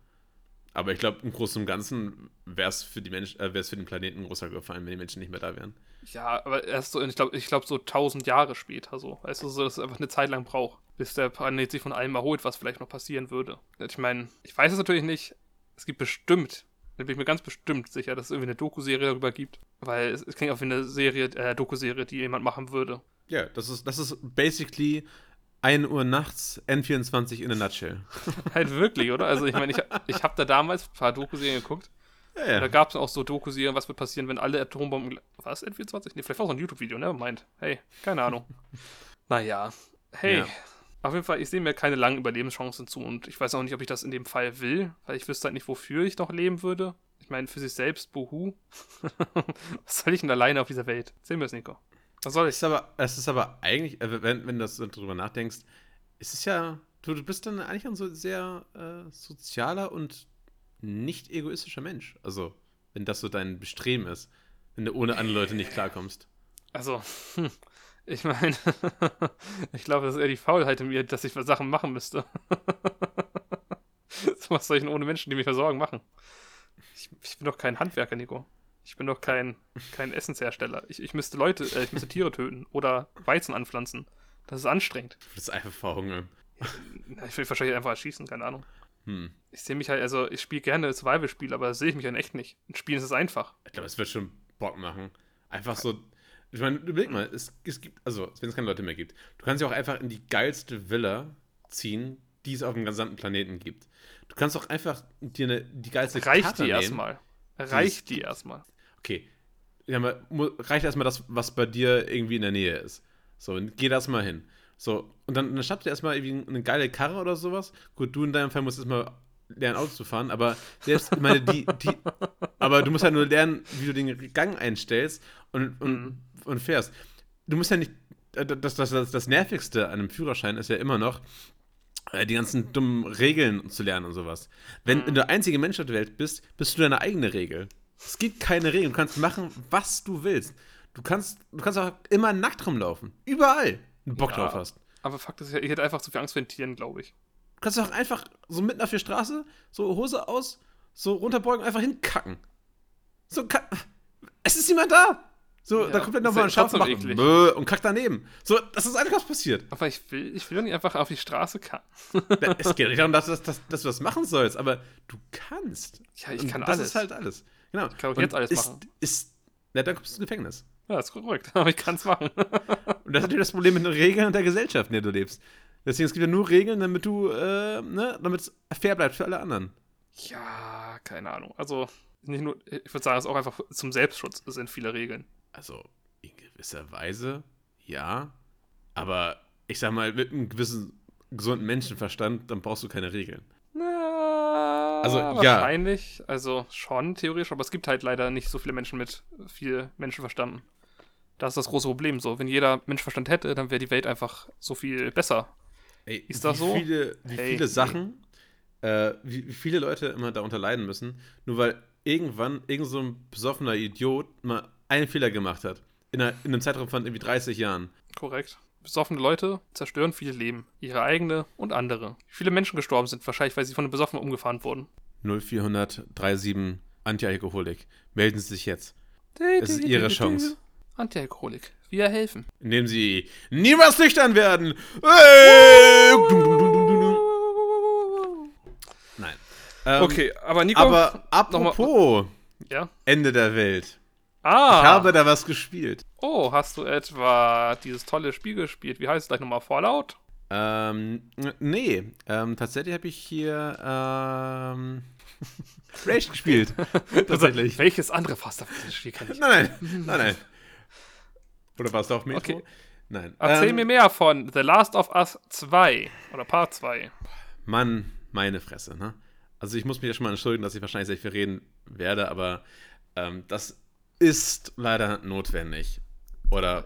Aber ich glaube, im Großen und Ganzen wäre es für die Menschen, äh, wäre es für den Planeten ein großer Gefallen, wenn die Menschen nicht mehr da wären. Ja, aber erst so, ich glaube, ich glaub, so tausend Jahre später so. Weißt du, so, dass es einfach eine Zeit lang braucht, bis der Planet sich von allem erholt, was vielleicht noch passieren würde. Ich meine, ich weiß es natürlich nicht. Es gibt bestimmt, da bin ich mir ganz bestimmt sicher, dass es irgendwie eine Doku-Serie darüber gibt. Weil es, es klingt auch wie eine Serie, äh, Doku-Serie, die jemand machen würde. Ja, das ist, das ist basically 1 Uhr nachts, N24 in a nutshell. halt wirklich, oder? Also ich meine, ich, ich habe da damals ein paar Doku-Serien geguckt. Ja, Da gab es auch so Doku-Serien, was wird passieren, wenn alle Atombomben. Was? N24? Nee, vielleicht war es ein YouTube-Video, ne? Meint. Hey, keine Ahnung. naja. Hey. Ja. Auf jeden Fall, ich sehe mir keine langen Überlebenschancen zu und ich weiß auch nicht, ob ich das in dem Fall will, weil ich wüsste halt nicht, wofür ich noch leben würde. Ich meine, für sich selbst, buhu. was soll ich denn alleine auf dieser Welt? Sehen wir es, Nico. Was soll Es ich? ist aber, es ist aber eigentlich, äh, wenn, wenn du drüber nachdenkst, ist es ja, du, du bist dann eigentlich ein so sehr äh, sozialer und nicht egoistischer Mensch. Also, wenn das so dein Bestreben ist, wenn du ohne andere Leute nicht klarkommst. Also, hm, ich meine, ich glaube, das ist eher die Faulheit in mir, dass ich Sachen machen müsste. was soll ich denn ohne Menschen, die mich versorgen, machen? Ich, ich bin doch kein Handwerker, Nico. Ich bin doch kein, kein Essenshersteller. Ich, ich müsste Leute, äh, ich müsste Tiere töten oder Weizen anpflanzen. Das ist anstrengend. Du bist einfach verhungern. Ich will wahrscheinlich einfach erschießen, keine Ahnung. Hm. Ich sehe mich halt, also ich spiele gerne Survival-Spiele, aber sehe ich mich in echt nicht. In Spielen ist es einfach. Ich glaube, es wird schon Bock machen. Einfach so. Ich meine, überleg mal, es, es gibt, also, wenn es keine Leute mehr gibt, du kannst ja auch einfach in die geilste Villa ziehen, die es auf dem gesamten Planeten gibt. Du kannst auch einfach dir eine, die geilste Reicht Karte die nehmen. erstmal. Reicht die erstmal. Okay. Ja, mal, reicht erstmal das, was bei dir irgendwie in der Nähe ist. So, und geh das mal hin. So, und dann, dann schnapp dir erstmal irgendwie eine geile Karre oder sowas. Gut, du in deinem Fall musst erstmal lernen, Auto zu fahren, aber selbst, ich meine, die, die, aber du musst ja nur lernen, wie du den Gang einstellst und, und, Mhm. und fährst. Du musst ja nicht, äh, das, das, das, das Nervigste an einem Führerschein ist ja immer noch, die ganzen dummen Regeln zu lernen und sowas. Wenn, Mhm. du der einzige Mensch auf der Welt bist, bist du deine eigene Regel. Es gibt keine Regeln. Du kannst machen, was du willst. Du kannst, du kannst auch immer nackt rumlaufen. Überall. Wenn du Bock Ja. drauf hast. Aber Fakt ist, ich hätte einfach zu viel Angst vor den Tieren, glaube ich. Du kannst auch einfach so mitten auf der Straße, so Hose aus, so runterbeugen, einfach hinkacken. So, es ist niemand da. So, Ja, da kommt dann nochmal ein. Bäh, und kackt daneben. So, das ist alles, was passiert. Aber ich will, ich will nicht einfach auf die Straße kacken. Es geht nicht darum, dass, dass, dass, dass du das machen sollst, aber du kannst. Ja, ich Und kann das alles. ist halt alles. Genau. Ich kann auch jetzt alles ist, machen. Ist, na, dann kommst du ins Gefängnis. Ja, ist korrekt. Aber ich kann es machen. Und das ist natürlich das Problem mit den Regeln der Gesellschaft, in der du lebst. Deswegen, es gibt ja nur Regeln, damit du, äh, ne, damit es fair bleibt für alle anderen. ja, keine Ahnung. Also, nicht nur, ich würde sagen, es ist auch einfach zum Selbstschutz es sind viele Regeln. Also, in gewisser Weise, ja. Aber ich sag mal, mit einem gewissen gesunden Menschenverstand, dann brauchst du keine Regeln. Na, Also, ja. wahrscheinlich. Also schon theoretisch, aber es gibt halt leider nicht so viele Menschen mit viel Menschenverstand. Das ist das große Problem. So, wenn jeder Mensch Verstand hätte, dann wäre die Welt einfach so viel besser. Ey, Ist das wie so? Viele, wie Hey, viele. Sachen, äh, wie, wie viele Leute immer darunter leiden müssen, nur weil irgendwann irgend so ein besoffener Idiot mal einen Fehler gemacht hat. In, einer, in einem Zeitraum von irgendwie 30 Jahren. Korrekt. Besoffene Leute zerstören viele Leben. Ihre eigene und andere. Viele Menschen gestorben sind, wahrscheinlich, weil sie von einem Besoffenen umgefahren wurden. 0400 37 Antialkoholik. Melden Sie sich jetzt. Es ist Ihre Chance. Antialkoholik. Wir helfen. Indem Sie niemals nüchtern werden. Dum. Nein. Ähm, Okay, aber Nico. Aber noch mal- apropos Ja. Ende der Welt. Ah. Ich habe da was gespielt. oh, hast du etwa dieses tolle Spiel gespielt? Wie heißt es gleich nochmal? Fallout? Ähm, nee, ähm, tatsächlich habe ich hier ähm, Rage gespielt. tatsächlich. Welches andere Fast Spiel kenne ich? Nein, nein, nein, nein. Oder war es doch Metro? Okay. Nein. Erzähl ähm, mir mehr von The Last of Us 2 oder Part 2. Mann, meine Fresse, ne? Also ich muss mich ja schon mal entschuldigen, dass ich wahrscheinlich sehr viel reden werde, aber ähm, das ist leider notwendig. Oder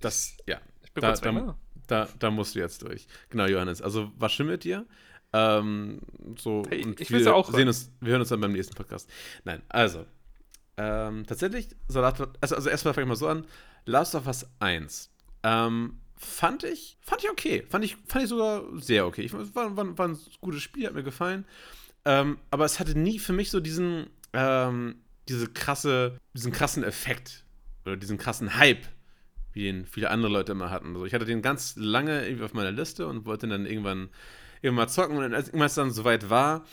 das, ja. Ich bin Da, da, ne? da, da musst du jetzt durch. Genau, Johannes. Also, was stimmt mit dir? Ähm, so, Hey, und ich wir will's ja auch sehen uns, wir hören uns dann beim nächsten Podcast. Nein, also. Ähm, tatsächlich, so, also, also erstmal fange ich mal so an. Last of Us 1. Ähm, fand ich, fand ich okay. Fand ich, fand ich sogar sehr okay. Ich, war, war, war ein gutes Spiel, hat mir gefallen. Ähm, aber es hatte nie für mich so diesen, ähm, diese krasse, diesen krassen Effekt oder diesen krassen Hype, wie den viele andere Leute immer hatten. Also ich hatte den ganz lange irgendwie auf meiner Liste und wollte dann irgendwann, irgendwann mal zocken und als irgendwann es dann soweit war,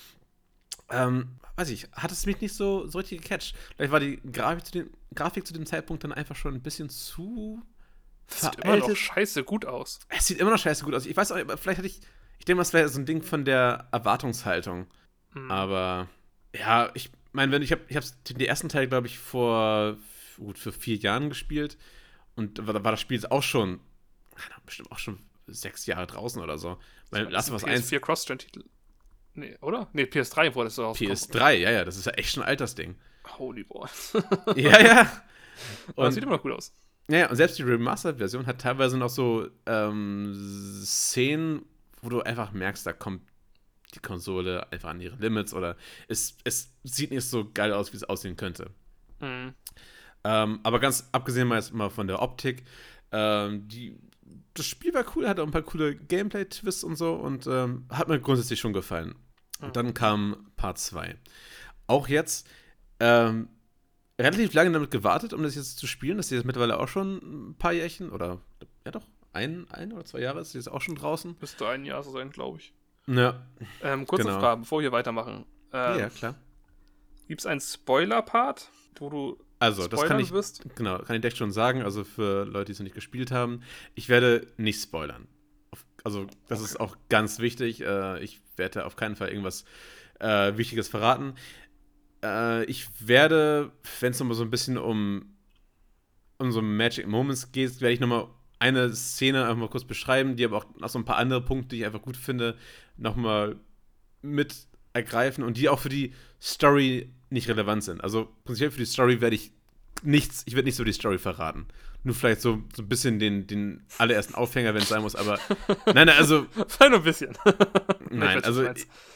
ähm, weiß ich, hat es mich nicht so, so richtig gecatcht. Vielleicht war die Grafik zu, dem, Grafik zu dem Zeitpunkt dann einfach schon ein bisschen zu Das sieht immer noch scheiße gut aus. Es sieht immer noch scheiße gut aus. Ich weiß auch, vielleicht hatte ich, ich denke mal, es wäre so ein Ding von der Erwartungshaltung. Hm. Aber ja, ich meine, wenn ich habe ich hab's den ersten Teil, glaube ich, vor gut für vier Jahren gespielt und da war, war das Spiel jetzt auch schon, bestimmt auch schon sechs Jahre draußen oder so. Weil of Us 1 PS4 Cross-Gen-Titel. Nee, oder? Nee, PS3 wurde es so rauskommen. PS3, ja, ja, das ist ja echt schon ein altes Ding. Holy boy. ja, ja. Aber Und, sieht immer noch gut aus. ja, ja, und selbst die Remastered-Version hat teilweise noch so ähm, Szenen, wo du einfach merkst, da kommt die Konsole einfach an ihre Limits oder es, es sieht nicht so geil aus, wie es aussehen könnte. Hm. Ähm, aber ganz abgesehen mal, mal von der Optik, ähm, die, das Spiel war cool, hatte auch ein paar coole Gameplay-Twists und so und ähm, hat mir grundsätzlich schon gefallen. Und dann kam Part 2. Auch jetzt ähm, relativ lange damit gewartet, um das jetzt zu spielen. Das ist jetzt mittlerweile auch schon ein paar Jährchen oder ja doch, ein, ein oder zwei Jahre ist jetzt auch schon draußen. Müsste ein Jahr so sein, glaube ich. Ja, Ähm, kurze Genau. Frage, bevor wir weitermachen. Ähm, ja, klar. Gibt es einen Spoiler-Part, wo du Also, das kann spoilern ich, wirst? genau, kann ich direkt schon sagen. Also für Leute, die es noch nicht gespielt haben, ich werde nicht spoilern. Also, das ist auch ganz wichtig. Äh, ich werde auf keinen Fall irgendwas äh, Wichtiges verraten. Äh, ich werde, wenn es nochmal so ein bisschen um, um so Magic Moments geht, werde ich nochmal eine Szene einfach mal kurz beschreiben, die aber auch noch so ein paar andere Punkte, die ich einfach gut finde, nochmal mit ergreifen und die auch für die Story nicht relevant sind. Also prinzipiell für die Story werde ich nichts, ich werde nicht so die Story verraten. Nur vielleicht so, so ein bisschen den, den allerersten Aufhänger, wenn es sein muss, aber nein, nein, also Sei nur ein bisschen. Nein, also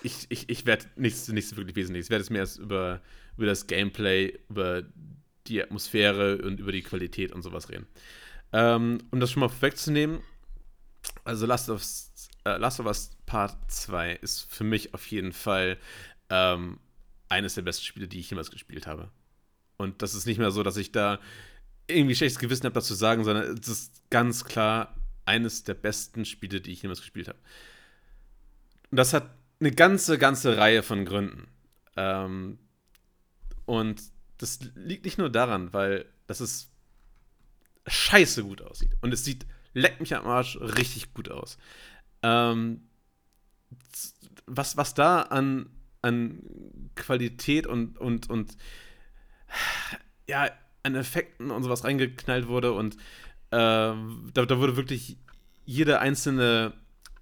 ich, ich, ich werde nichts, nichts wirklich Wesentliches. Ich werde es mehr erst über, über das Gameplay, über die Atmosphäre und über die Qualität und sowas reden. Ähm, um das schon mal vorwegzunehmen, also Last of, äh, Last of Us Part 2 ist für mich auf jeden Fall ähm, eines der besten Spiele, die ich jemals gespielt habe. Und das ist nicht mehr so, dass ich da irgendwie schlechtes Gewissen habe, das zu sagen, sondern es ist ganz klar eines der besten Spiele, die ich jemals gespielt habe. Und das hat eine ganze, ganze Reihe von Gründen. Ähm, und das liegt nicht nur daran, weil das ist scheiße gut aussieht. Und es sieht, leck mich am Arsch, richtig gut aus. Ähm, was, was da an, an Qualität und, und, und ja, an Effekten und sowas reingeknallt wurde und ähm, da, da wurde wirklich jede einzelne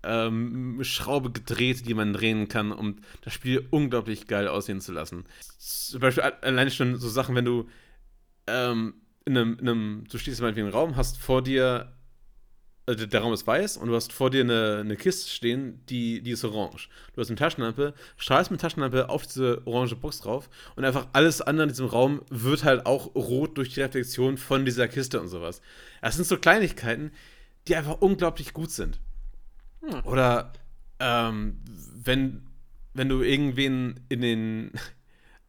ähm, Schraube gedreht, die man drehen kann, um das Spiel unglaublich geil aussehen zu lassen. Zum Beispiel a- alleine schon so Sachen, wenn du ähm, in einem, in einem du stehst in einem Raum, hast vor dir also der Raum ist weiß und du hast vor dir eine, eine Kiste stehen, die, die ist orange. Du hast eine Taschenlampe, strahlst mit Taschenlampe auf diese orange Box drauf und einfach alles andere in diesem Raum wird halt auch rot durch die Reflexion von dieser Kiste und sowas. Das sind so Kleinigkeiten, die einfach unglaublich gut sind. Hm. Oder ähm, wenn, wenn du irgendwen in den,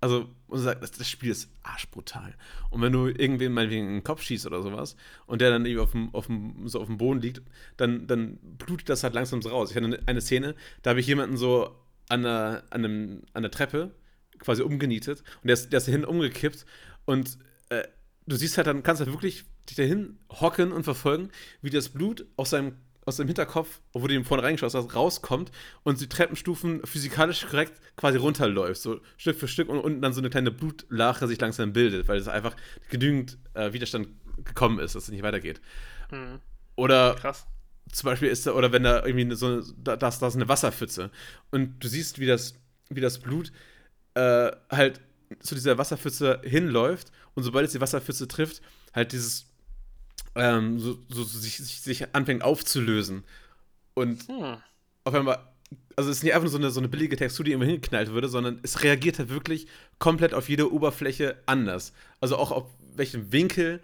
also und sagt, das, das, Spiel ist arschbrutal. Und wenn du irgendwen mal in den Kopf schießt oder sowas und der dann irgendwie auf dem, auf dem, so auf dem Boden liegt, dann, dann blutet das halt langsam so raus. Ich hatte eine Szene, da habe ich jemanden so an der, an, einem, an der Treppe quasi umgenietet und der ist, der ist dahin umgekippt und äh, du siehst halt dann, kannst halt wirklich dich dahin hocken und verfolgen, wie das Blut aus seinem aus dem Hinterkopf, wo du ihm vorne reingeschaut hast, rauskommt und die Treppenstufen physikalisch korrekt quasi runterläuft, so Stück für Stück und unten dann so eine kleine Blutlache sich langsam bildet, weil es einfach genügend äh, Widerstand gekommen ist, dass es nicht weitergeht. Mhm. Oder Krass. zum Beispiel ist da, oder wenn da irgendwie so da, da ist eine Wasserpfütze und du siehst, wie das, wie das Blut äh, halt zu dieser Wasserpfütze hinläuft und sobald es die Wasserpfütze trifft, halt dieses ähm, so, so, sich, sich, anfängt aufzulösen. Und hm. auf einmal, also es ist nicht einfach nur so eine, so eine billige Textur, die immer hingeknallt würde, sondern es reagiert halt wirklich komplett auf jede Oberfläche anders. Also auch auf welchem Winkel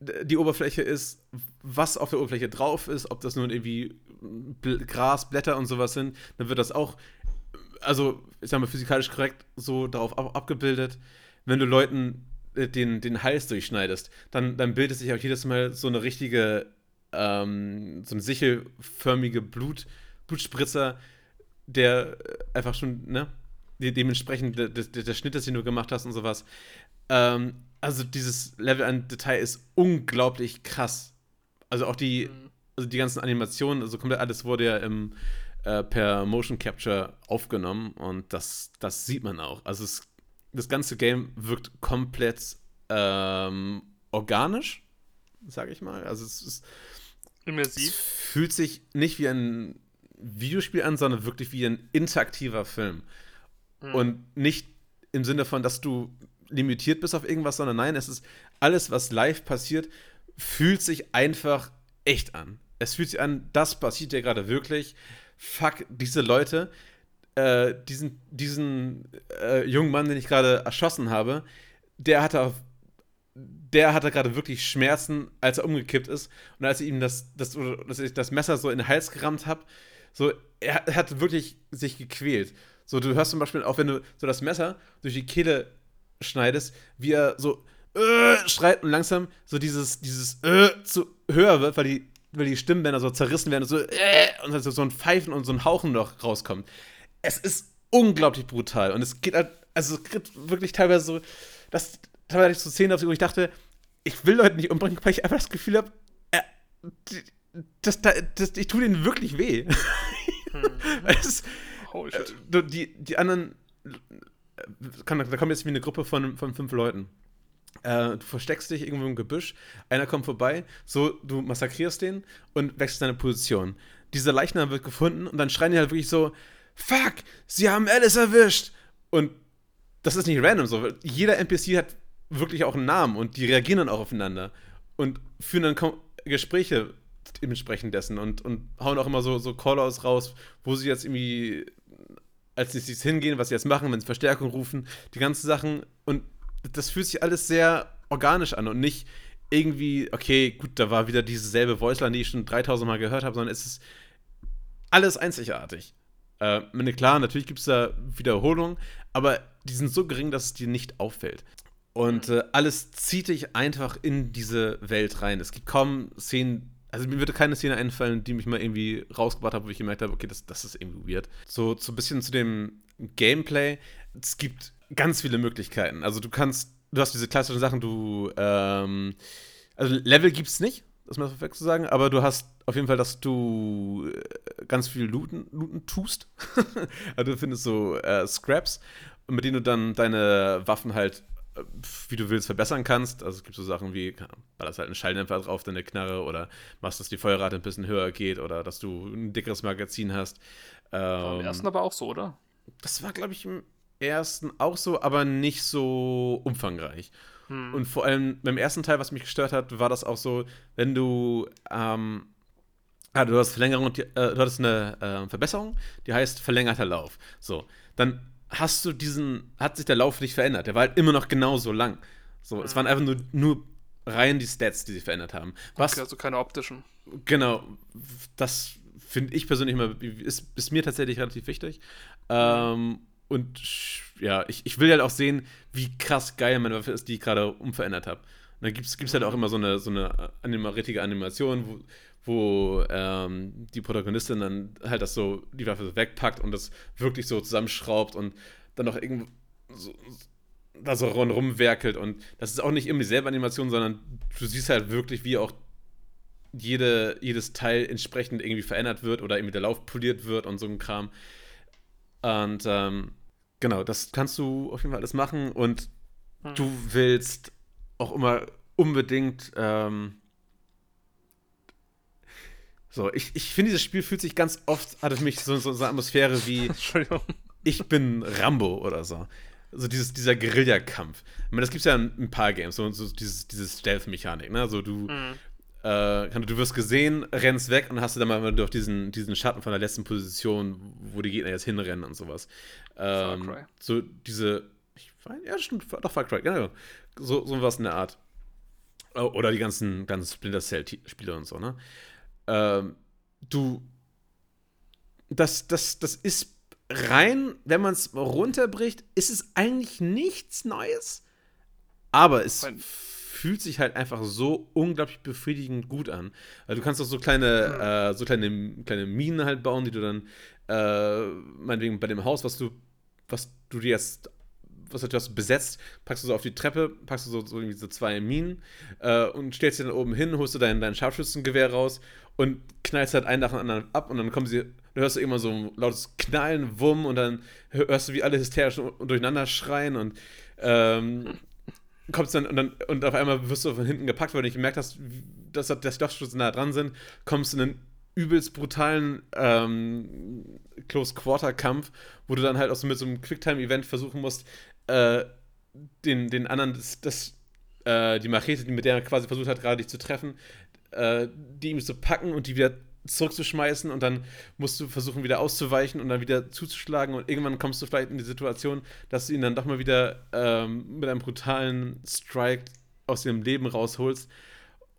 die Oberfläche ist, was auf der Oberfläche drauf ist, ob das nun irgendwie Gras, Blätter und sowas sind, dann wird das auch, also ich sag mal, physikalisch korrekt so darauf ab abgebildet. Wenn du Leuten den, den Hals durchschneidest, dann, dann bildet sich auch jedes Mal so eine richtige, ähm, so eine sichelförmige Blut, Blutspritzer, der einfach schon, ne, dementsprechend der, der, der Schnitt, den du gemacht hast und sowas. Ähm, also dieses Level an Detail ist unglaublich krass. Also auch die, mhm. also die ganzen Animationen, also komplett alles wurde ja im, äh, per Motion Capture aufgenommen und das, das sieht man auch. Also es das ganze Game wirkt komplett ähm, organisch, sage ich mal. Also es ist immersiv. Es fühlt sich nicht wie ein Videospiel an, sondern wirklich wie ein interaktiver Film. Mhm. Und nicht im Sinne von, dass du limitiert bist auf irgendwas, sondern nein, es ist alles, was live passiert, fühlt sich einfach echt an. Es fühlt sich an, das passiert ja gerade wirklich. Fuck, diese Leute, äh, diesen, diesen äh, jungen Mann, den ich gerade erschossen habe, der hatte auf der hatte gerade wirklich Schmerzen, als er umgekippt ist. Und als ich ihm das, das, dass ich das Messer so in den Hals gerammt habe, so, er, hat wirklich sich gequält. So, du hörst zum Beispiel auch, wenn du so das Messer durch die Kehle schneidest, wie er so äh, schreit und langsam so dieses, dieses äh, zu höher wird, weil die, weil die Stimmbänder so zerrissen werden und so, äh, und so ein Pfeifen und so ein Hauchen noch rauskommt es ist unglaublich brutal. Und es geht halt, also es gibt wirklich teilweise so, dass teilweise so Szenen, wo ich dachte, ich will Leute nicht umbringen, weil ich einfach das Gefühl habe, äh, das, das, das, ich tue denen wirklich weh. Hm. es, äh, die, die anderen, kann, da kommt jetzt wie eine Gruppe von, von fünf Leuten. Äh, du versteckst dich irgendwo im Gebüsch, einer kommt vorbei, so, du massakrierst den und wechselst deine Position. Dieser Leichnam wird gefunden und dann schreien die halt wirklich so, fuck, sie haben Alice erwischt. Und das ist nicht random so. Jeder NPC hat wirklich auch einen Namen und die reagieren dann auch aufeinander und führen dann Gespräche dementsprechend dessen und, und hauen auch immer so, so Callouts raus, wo sie jetzt irgendwie als nächstes hingehen, was sie jetzt machen, wenn sie Verstärkung rufen, die ganzen Sachen. Und das fühlt sich alles sehr organisch an und nicht irgendwie, okay, gut, da war wieder dieselbe Voiceline, die ich schon 3000 Mal gehört habe, sondern es ist alles einzigartig. Äh, klar, natürlich gibt es da Wiederholungen, aber die sind so gering, dass es dir nicht auffällt. Und äh, alles zieht dich einfach in diese Welt rein. Es gibt kaum Szenen, also mir würde keine Szene einfallen, die mich mal irgendwie rausgebracht hat, wo ich gemerkt habe, okay, das, das ist irgendwie weird. So, so ein bisschen zu dem Gameplay. Es gibt ganz viele Möglichkeiten. Also du kannst, du hast diese klassischen Sachen, du, ähm, also Level gibt es nicht, das mal perfekt zu sagen, aber du hast auf jeden Fall, dass du äh, ganz viel looten, looten tust. also du findest so äh, Scraps, mit denen du dann deine Waffen halt, äh, wie du willst, verbessern kannst. Also es gibt so Sachen wie, ballerst halt einen Schalldämpfer drauf, deine Knarre, oder machst, dass die Feuerrate ein bisschen höher geht, oder dass du ein dickeres Magazin hast. Ähm, war im ersten aber auch so, oder? Das war, glaube ich, im ersten auch so, aber nicht so umfangreich. Hm. Und vor allem beim ersten Teil, was mich gestört hat, war das auch so, wenn du, ähm, ah, du hast Verlängerung, äh, du hattest eine äh, Verbesserung, die heißt verlängerter Lauf. So, dann hast du diesen, hat sich der Lauf nicht verändert. Der war halt immer noch genauso lang. So, hm. es waren einfach nur, nur rein die Stats, die sich verändert haben. Was, okay, also keine optischen. Genau, das finde ich persönlich immer, ist, ist, mir tatsächlich relativ wichtig. Ähm, und ja, ich, ich will halt auch sehen, wie krass geil meine Waffe ist, die ich gerade umverändert habe. Und dann gibt es halt auch immer so eine, so eine anima richtige Animation, wo, wo ähm, die Protagonistin dann halt das so, die Waffe wegpackt und das wirklich so zusammenschraubt und dann noch irgendwo so, da so rumwerkelt. Und das ist auch nicht immer dieselbe Animation, sondern du siehst halt wirklich, wie auch jede, jedes Teil entsprechend irgendwie verändert wird oder irgendwie der Lauf poliert wird und so ein Kram. Und ähm, genau, das kannst du auf jeden Fall alles machen und hm. du willst auch immer unbedingt. Ähm, so, ich, ich finde, dieses Spiel fühlt sich ganz oft, hat es mich so, so eine Atmosphäre wie ich bin Rambo oder so. So dieses, dieser Guerillakampf. Ich meine, das gibt es ja in ein paar Games, so, so dieses, dieses Stealth-Mechanik, ne? So, du, mhm äh, du wirst gesehen, rennst weg und hast du dann mal durch diesen, diesen Schatten von der letzten Position, wo die Gegner jetzt hinrennen und sowas. Ähm, Far Cry. So diese, ich weiß, ja, stimmt, doch Far Cry, genau. So, so was in der Art. Oder die ganzen, ganzen Splinter Cell-Spiele und so, ne? Ähm, du, das, das, das ist rein, wenn man es runterbricht, ist es eigentlich nichts Neues. Aber es fühlt sich halt einfach so unglaublich befriedigend gut an. Also du kannst auch so kleine, mhm. äh, so kleine, kleine Minen halt bauen, die du dann, äh, meinetwegen bei dem Haus, was du, was du dir jetzt was du hast besetzt, packst du so auf die Treppe, packst du so, so, so zwei Minen äh, und stellst sie dann oben hin, holst du dein, dein Scharfschützengewehr raus und knallst halt einen nach dem anderen ab und dann kommen sie, du hörst du immer so ein lautes Knallen, Wumm und dann hörst du, wie alle hysterisch durcheinander schreien und ähm, kommst dann und, dann und auf einmal wirst du von hinten gepackt, weil du nicht gemerkt hast, dass, dass schon nah dran sind, kommst in einen übelst brutalen ähm, Close-Quarter-Kampf, wo du dann halt auch so mit so einem Quicktime-Event versuchen musst, äh, den, den anderen das, das äh, die Machete, mit der er quasi versucht hat, gerade dich zu treffen, äh, die ihm zu packen und die wieder zurückzuschmeißen und dann musst du versuchen, wieder auszuweichen und dann wieder zuzuschlagen und irgendwann kommst du vielleicht in die Situation, dass du ihn dann doch mal wieder ähm, mit einem brutalen Strike aus dem Leben rausholst.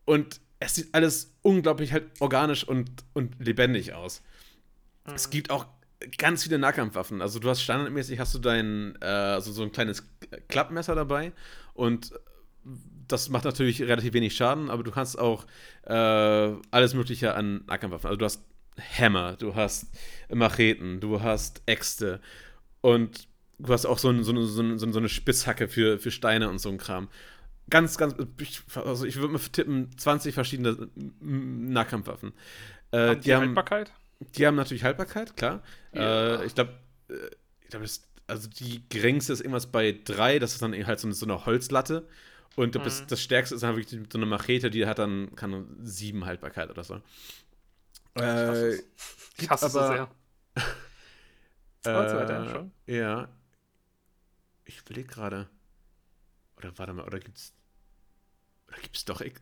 Und es sieht alles unglaublich halt organisch und, und lebendig aus. Mhm. Es gibt auch ganz viele Nahkampfwaffen. Also du hast standardmäßig hast du dein, äh, also so ein kleines Klappmesser dabei und das macht natürlich relativ wenig Schaden, aber du kannst auch äh, alles Mögliche an Nahkampfwaffen. Also du hast Hammer, du hast Macheten, du hast Äxte und du hast auch so, ein, so, eine, so, eine, so eine Spitzhacke für, für Steine und so ein Kram. Ganz, ganz, ich, also ich würde mal tippen, 20 verschiedene Nahkampfwaffen. Äh, haben die, die haben, Haltbarkeit? Die haben natürlich Haltbarkeit, klar. Ja. Äh, ich glaube, äh, ich glaube, also die geringste ist irgendwas bei 3, das ist dann halt so eine, so eine Holzlatte. Und mhm. das, das Stärkste ist dann wirklich so eine Machete, die hat dann kann sieben Haltbarkeit oder so. Äh, ich hasse aber, es sehr. äh, schon? Ja. Ich überlege gerade. Oder warte mal, oder gibt's. Oder gibt's doch. Ich,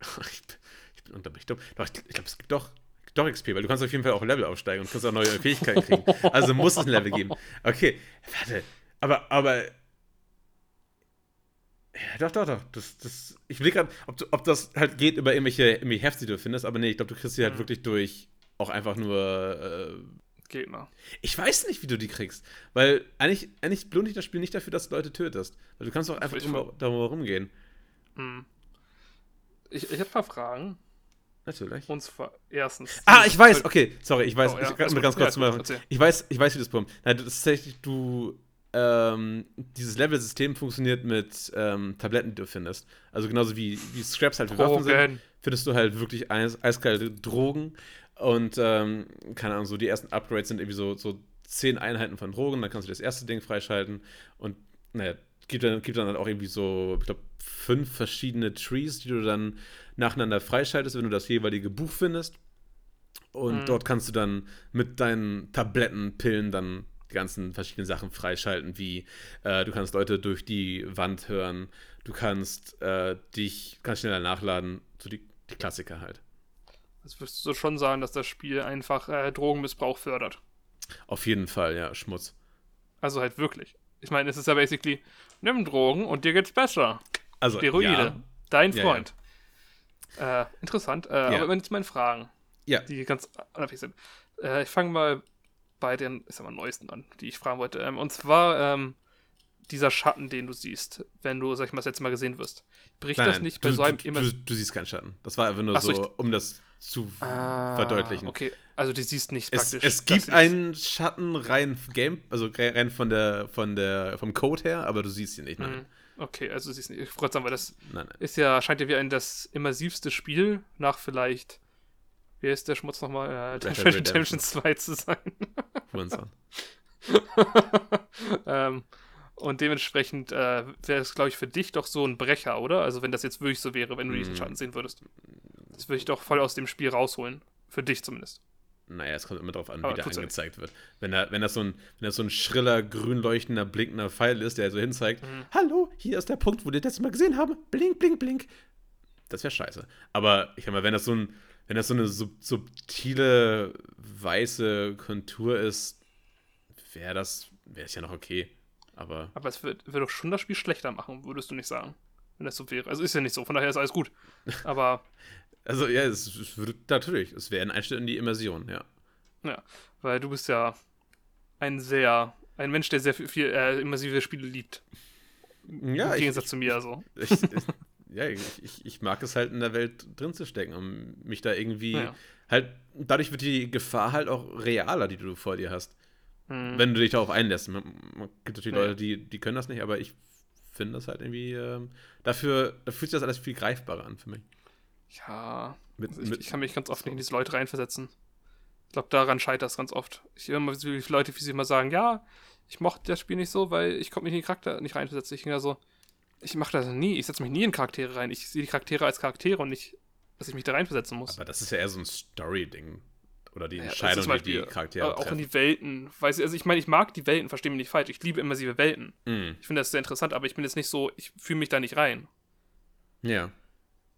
ich bin unter mich dumm. Doch, ich, ich glaube, es gibt doch. Doch XP, weil du kannst auf jeden Fall auch Level aufsteigen und kannst auch neue Fähigkeiten kriegen. Also muss es ein Level geben. Okay, warte. Aber, aber doch, doch, doch. Das, das, ich will gerade, ob, ob das halt geht über irgendwelche, irgendwelche Hefte, die du findest, aber nee, ich glaube, du kriegst sie halt mhm. wirklich durch auch einfach nur. Äh, Gegner. Ich weiß nicht, wie du die kriegst. Weil eigentlich, eigentlich lohnt sich das Spiel nicht dafür, dass du Leute tötest. Weil du kannst auch einfach immer darum herumgehen. Hm. Ich, ich habe ein paar Fragen. Natürlich. Und zwar erstens. Ah, ich weiß, okay, sorry, ich weiß, oh, ja. ich, ganz, ganz kurz ja, mal. Ich weiß, ich weiß, wie das Problem. Nein, das ist tatsächlich, du ähm, dieses Level-System funktioniert mit ähm, Tabletten, die du findest. Also genauso wie, wie Scraps halt für Waffen sind, findest du halt wirklich eis, eiskalte Drogen. Und ähm, keine Ahnung, so die ersten Upgrades sind irgendwie so, so zehn Einheiten von Drogen, dann kannst du das erste Ding freischalten. Und naja, gibt dann, gibt dann halt auch irgendwie so, ich glaube, fünf verschiedene Trees, die du dann nacheinander freischaltest, wenn du das jeweilige Buch findest. Und mhm. dort kannst du dann mit deinen Tablettenpillen dann die ganzen verschiedenen Sachen freischalten, wie äh, du kannst Leute durch die Wand hören, du kannst äh, dich ganz schneller nachladen, so die, die Klassiker halt. Also würdest du schon sagen, dass das Spiel einfach äh, Drogenmissbrauch fördert? Auf jeden Fall, ja, Schmutz. Also halt wirklich. Ich meine, es ist ja basically, nimm Drogen und dir geht's besser. Also, Steroide. ja, Dein Ja, Freund. Äh, interessant. Äh, Aber wenn jetzt meine Fragen, ja. die ganz unabhängig sind. Äh, ich fange mal bei den, ich sag mal, neuesten an, die ich fragen wollte. Ähm, und zwar ähm, dieser Schatten, den du siehst, wenn du, sag ich mal, das letzte Mal gesehen wirst. Bricht Nein, das nein, nicht bei du, so einem du, immer. du, du siehst keinen Schatten. Das war einfach nur so, so, um das zu Ah, verdeutlichen. Okay, also du siehst nicht Es, praktisch. es gibt einen Schatten rein Game, also rein von der, von der, vom Code her, aber du siehst ihn nicht. Nein, Hm, Okay, also du siehst nicht. Ich wollte sagen, weil das nein, nein. ist ja, scheint ja wie ein das immersivste Spiel nach vielleicht. Wie ist der Schmutz nochmal? Äh, Red Dead Redemption. Redemption 2 zu sein. Ähm, und dementsprechend äh, wäre es, glaube ich, für dich doch so ein Brecher, oder? Also, wenn das jetzt wirklich so wäre, wenn du diesen Mm. Schatten sehen würdest. Das würde ich doch voll aus dem Spiel rausholen. Für dich zumindest. Naja, es kommt immer darauf an, Aber wie der angezeigt wird. Wenn, da, wenn, das so ein, wenn das so ein schriller, grün leuchtender, blinkender Pfeil ist, der so hinzeigt, Mhm. hallo, hier ist der Punkt, wo wir das letzte Mal gesehen haben, blink, blink, blink. Das wäre scheiße. Aber ich sag mal, wenn das so ein, wenn das so eine sub subtile, weiße Kontur ist, wäre das, wäre es ja noch okay. Aber Aber es wird, wird doch schon das Spiel schlechter machen, würdest du nicht sagen. Wenn das so wäre. Also ist ja nicht so, von daher ist alles gut. Aber, Also ja, es, es würde natürlich, es wäre ein Einschnitt in die Immersion, ja. ja, weil du bist ja ein sehr, ein Mensch, der sehr viel, viel äh, immersive Spiele liebt. Ja, Im ich, Gegensatz zu mir, also. ich, ich, ja, ich, ich, ich mag es halt in der Welt drin zu stecken, um mich da irgendwie Ja. halt, dadurch wird die Gefahr halt auch realer, die du vor dir hast, Hm. wenn du dich darauf einlässt. Man, man gibt natürlich Ja. Leute, die, die können das nicht, aber ich finde das halt irgendwie, ähm, dafür, da fühlt sich das alles viel greifbarer an für mich. Ja, Mit, also ich, mit, ich kann mich ganz oft nicht in diese Leute reinversetzen. Ich glaube, daran scheitert es ganz oft. Ich höre immer, wie viele Leute, wie sie immer sagen, ja, ich mochte das Spiel nicht so, weil ich konnte mich in den Charakter nicht reinversetzen. Ich denke so, ich mache das nie, ich setze mich nie in Charaktere rein. Ich sehe die Charaktere als Charaktere und nicht, dass ich mich da reinversetzen muss. aber das ist ja eher so ein Story-Ding. Oder die Ja, Entscheidung, zum die die Charaktere aber auch in treffen. die Welten. Weiß ich, also ich meine, ich mag die Welten, verstehe mich nicht falsch. Ich liebe immersive Welten. Mm, Ich finde das sehr interessant, aber ich bin jetzt nicht so, ich fühle mich da nicht rein. ja.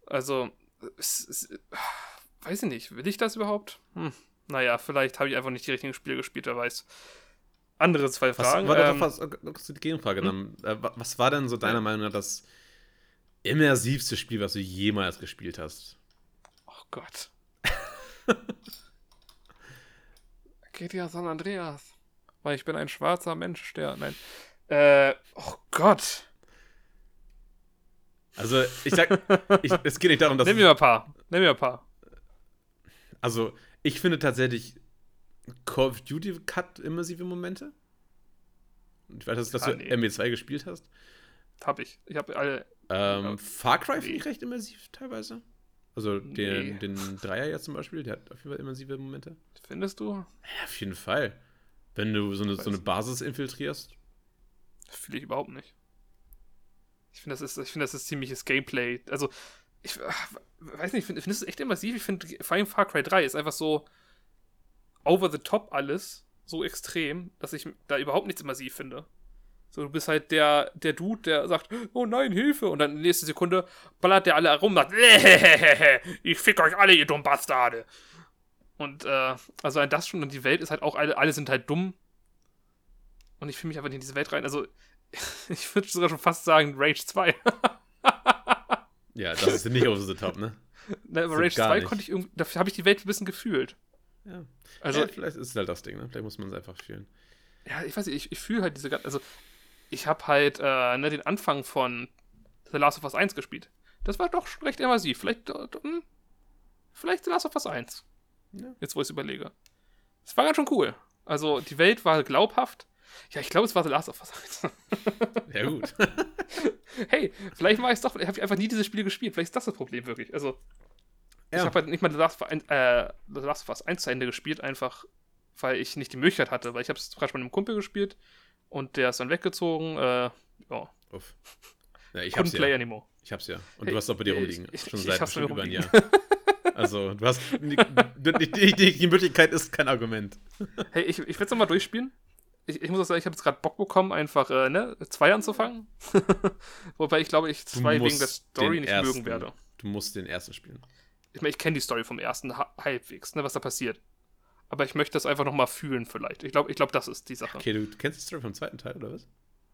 Also, es, es, weiß ich nicht, will ich das überhaupt? Hm. Naja, vielleicht habe ich einfach nicht die richtigen Spiele gespielt, wer weiß. Andere zwei Was Fragen. da ähm, was, kurz die Gegenfrage hm? dann. Äh, wa- was war denn so deiner. Meinung nach das immersivste Spiel, was du jemals gespielt hast? oh Gott. GTA San Andreas. Weil ich bin ein schwarzer Mensch, der. Nein. Äh, oh Gott. Also, ich sag, ich, es geht nicht darum, dass. Nimm mir ein paar. Nimm mir ein paar. Also, ich finde tatsächlich, Call of Duty hat immersive Momente. Und Ich weiß, dass, dass Ah, du nee. MW2 gespielt hast. Hab ich. Ich habe alle. Ähm, Ja. Far Cry finde ich recht immersiv teilweise. Also den, Nee. den Dreier jetzt zum Beispiel, der hat auf jeden Fall immersive Momente. Findest du? Ja, auf jeden Fall. Wenn du so eine, so eine. Basis infiltrierst. Fühle ich überhaupt nicht. Ich finde, das ist, ich finde, das ist ziemliches Gameplay. Also, ich weiß nicht, ich finde find das echt immersiv. Ich finde, vor allem Far Cry 3 ist einfach so over the top alles, so extrem, dass ich da überhaupt nichts immersiv finde. So, du bist halt der, der Dude, der sagt, oh nein, Hilfe. Und dann in der nächsten Sekunde ballert der alle herum und sagt, ich fick euch alle, ihr dummen Bastarde. Und, äh, also ein das schon, und die Welt ist halt auch, alle, alle sind halt dumm. Und ich fühle mich einfach nicht in diese Welt rein. Also, ich würde sogar schon fast sagen, Rage 2. Ja, das ist nicht over the top, ne? Ne, aber So Rage gar 2 nicht. konnte ich irgendwie, dafür habe ich die Welt ein bisschen gefühlt. Ja. Also, ja, vielleicht ist es halt das Ding, ne? Vielleicht muss man es einfach fühlen. ja, ich weiß nicht, ich, ich fühle halt diese ganze, also, ich habe halt, äh, ne, den Anfang von The Last of Us 1 gespielt. Das war doch recht immersiv. Vielleicht, äh, hm, vielleicht The Last of Us 1. Ja. Jetzt, wo ich es überlege. Das war ganz schon cool. Also, die Welt war glaubhaft. Ja, ich glaube, es war The Last of Us 1. Ja, gut. hey, vielleicht war ich es doch, ich habe einfach nie dieses Spiel gespielt. Vielleicht ist das das Problem wirklich. Also, ich Ja. habe halt nicht mal The Last, of Us 1, äh, The Last of Us 1 zu Ende gespielt, einfach weil ich nicht die Möglichkeit hatte, weil ich habe es gerade mit einem Kumpel gespielt und der ist dann weggezogen. Äh, ja, Uff. Ja, ich couldn't hab's play ja. anymore. Ich hab's ja. Und Hey, du hast es auch bei dir ich- rumliegen. ich- Schon ich seit mir über ein Jahr. Also, du hast. Die, die, die, die Möglichkeit ist kein Argument. Hey, ich, ich werde es nochmal durchspielen. ich, ich muss auch sagen, ich habe jetzt gerade Bock bekommen, einfach äh, ne, zwei anzufangen. Wobei ich glaube, ich zwei wegen der Story nicht ersten, mögen werde. Du musst den ersten spielen. Ich meine, ich kenne die Story vom ersten halbwegs, ne, was da passiert. Aber ich möchte das einfach nochmal fühlen, vielleicht. Ich glaube, ich glaub, das ist die Sache. Okay, du kennst die Story vom zweiten Teil, oder was?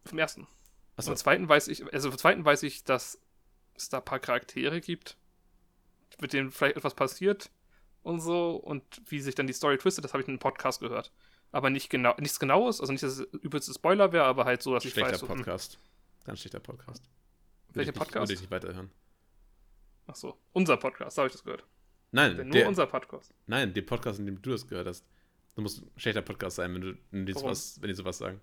Vom ersten. Achso. Vom zweiten weiß ich, also vom zweiten weiß ich, dass es da ein paar Charaktere gibt, mit denen vielleicht etwas passiert und so und wie sich dann die Story twistet, das habe ich in einem Podcast gehört. Aber nicht genau, nichts genaues, also nicht, dass es übelste Spoiler wäre, aber halt so, dass schlechter ich weiß. So, hm, Podcast. Ganz schlechter Podcast. Welcher Podcast? Würde ich nicht weiterhören. Ach so, unser Podcast, da habe ich das gehört. Nein, Denn nur der, unser Podcast. nein, der Podcast, in dem du das gehört hast. Du musst ein schlechter Podcast sein, wenn, du, wenn, die, sowas, wenn die sowas sagen.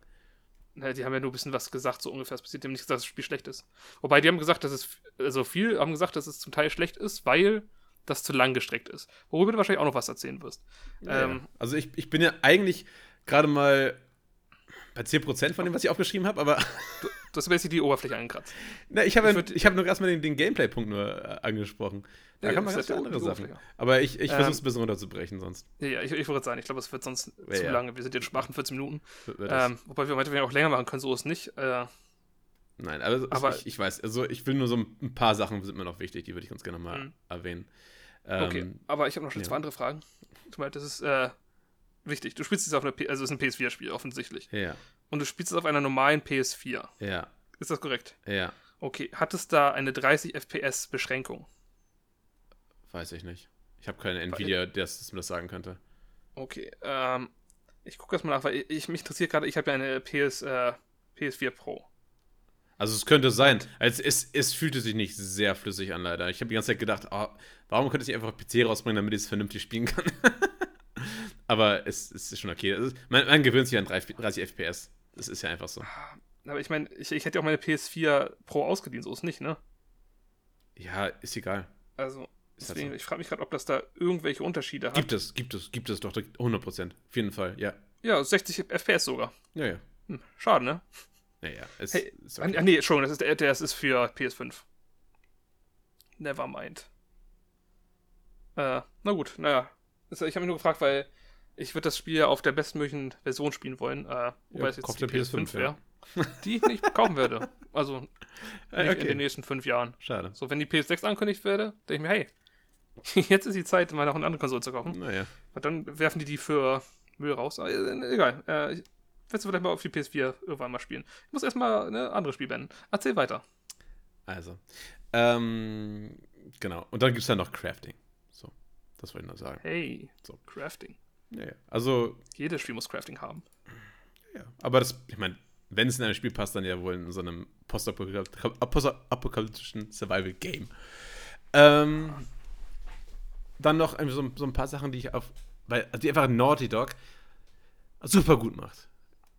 Na, die haben ja nur ein bisschen was gesagt, so ungefähr. Es passiert dem nicht, dass das Spiel schlecht ist. Wobei die haben gesagt, dass es, also viel haben gesagt, dass es zum Teil schlecht ist, weil das zu lang gestreckt ist. Worüber du wahrscheinlich auch noch was erzählen wirst. Ja, Ähm, ja. Also ich, ich bin ja eigentlich gerade mal bei 10% von dem, was ich aufgeschrieben habe, aber Du hast basically die Oberfläche angekratzt. na, ich habe Ich hab nur erstmal den, den Gameplay-Punkt nur äh, angesprochen. Da Ja, kann man ganz viele andere Sachen. Aber ich, ich Ähm, versuche es ein bisschen runterzubrechen, sonst Ja, ja, ich, ich würde sagen, ich glaube, es wird sonst Ja, zu lange. Wir sind jetzt schon 48 Minuten. Ähm, wobei wir meinetwegen auch länger machen können, so ist nicht. Äh, Nein, aber, aber- ich, ich weiß, also ich will nur so ein paar Sachen sind mir noch wichtig, die würde ich ganz gerne mal Mhm. erwähnen. Ähm, okay, aber ich habe noch schon zwei andere Fragen. Ich meine, das ist äh, wichtig. Du spielst es auf einer P also es ist ein PS4-Spiel, offensichtlich. Ja, Und du spielst es auf einer normalen PS4. ja, Ist das korrekt? ja, Okay, hat es da eine 30 FPS-Beschränkung? weiß ich nicht. Ich habe keine Nvidia, der das mir das sagen könnte. Okay, ähm, ich gucke das mal nach, weil ich, ich mich interessiert gerade, ich habe ja eine PS, äh, PS4 Pro. Also es könnte sein. Also es, es fühlte sich nicht sehr flüssig an, leider. Ich habe die ganze Zeit gedacht, ah, warum könnte ich einfach PC rausbringen, damit ich es vernünftig spielen kann? Aber es, es ist schon okay. Ist, man, man gewöhnt sich an 30, 30 FPS. Das ist ja einfach so. Aber ich meine, ich, ich hätte ja auch meine PS4 Pro ausgeliehen, so ist nicht, ne? Ja, ist egal. Also, halt deswegen, so. ich frage mich gerade, ob das da irgendwelche Unterschiede hat. Gibt es, gibt es, gibt es doch 100%. Auf jeden Fall, ja. Ja, 60 FPS sogar. Ja, ja. Hm, schade, ne? Ja, ja. Es, Hey, ist Ah, okay. nee, Entschuldigung, das ist, der, das ist für PS5. Never mind. Äh, na gut, naja. Ich habe mich nur gefragt, weil ich würde das Spiel ja auf der bestmöglichen Version spielen wollen. Äh, wobei Ja, es jetzt die dir PS5, PS5 wäre. Die ich nicht kaufen werde. Also nicht Äh, in okay. den nächsten fünf Jahren. Schade. So, wenn die PS6 angekündigt werde, denke ich mir, hey, jetzt ist die Zeit, mal noch eine andere Konsole zu kaufen. Naja. Und dann werfen die die für Müll raus. Aber, äh, egal. Äh, ich werde vielleicht mal auf die PS4 irgendwann mal spielen. Ich muss erstmal eine andere Spiel beenden. Erzähl weiter. Also. Ähm, genau. Und dann gibt es ja noch Crafting. So. Das wollte ich nur sagen. Hey, So. Crafting. Ja, ja. Also, Jedes Spiel muss Crafting haben. ja. Aber das, ich meine, wenn es in ein Spiel passt, dann ja wohl in so einem postapokalyptischen Survival-Game. Ähm, dann noch so, so ein paar Sachen, die ich auf. Weil, also die einfach Naughty Dog super gut macht.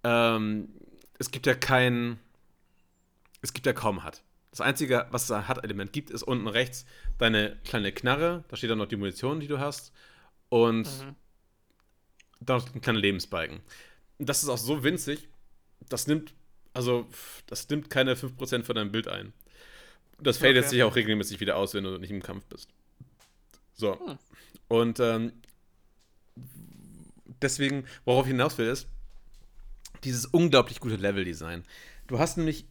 Ähm, es gibt ja kein. Es gibt ja kaum Hut. Das Einzige, was da Hut-Element gibt, ist unten rechts deine kleine Knarre. Da steht dann noch die Munition, die du hast. Und Mhm. Ein kleiner Lebensbalken. Das ist auch so winzig, das nimmt, also, das nimmt keine 5% von deinem Bild ein. Das fällt Okay. jetzt sich auch regelmäßig wieder aus, wenn du nicht im Kampf bist. So. Hm. Und ähm, deswegen, worauf ich hinaus will, ist, dieses unglaublich gute Level-Design. Du hast nämlich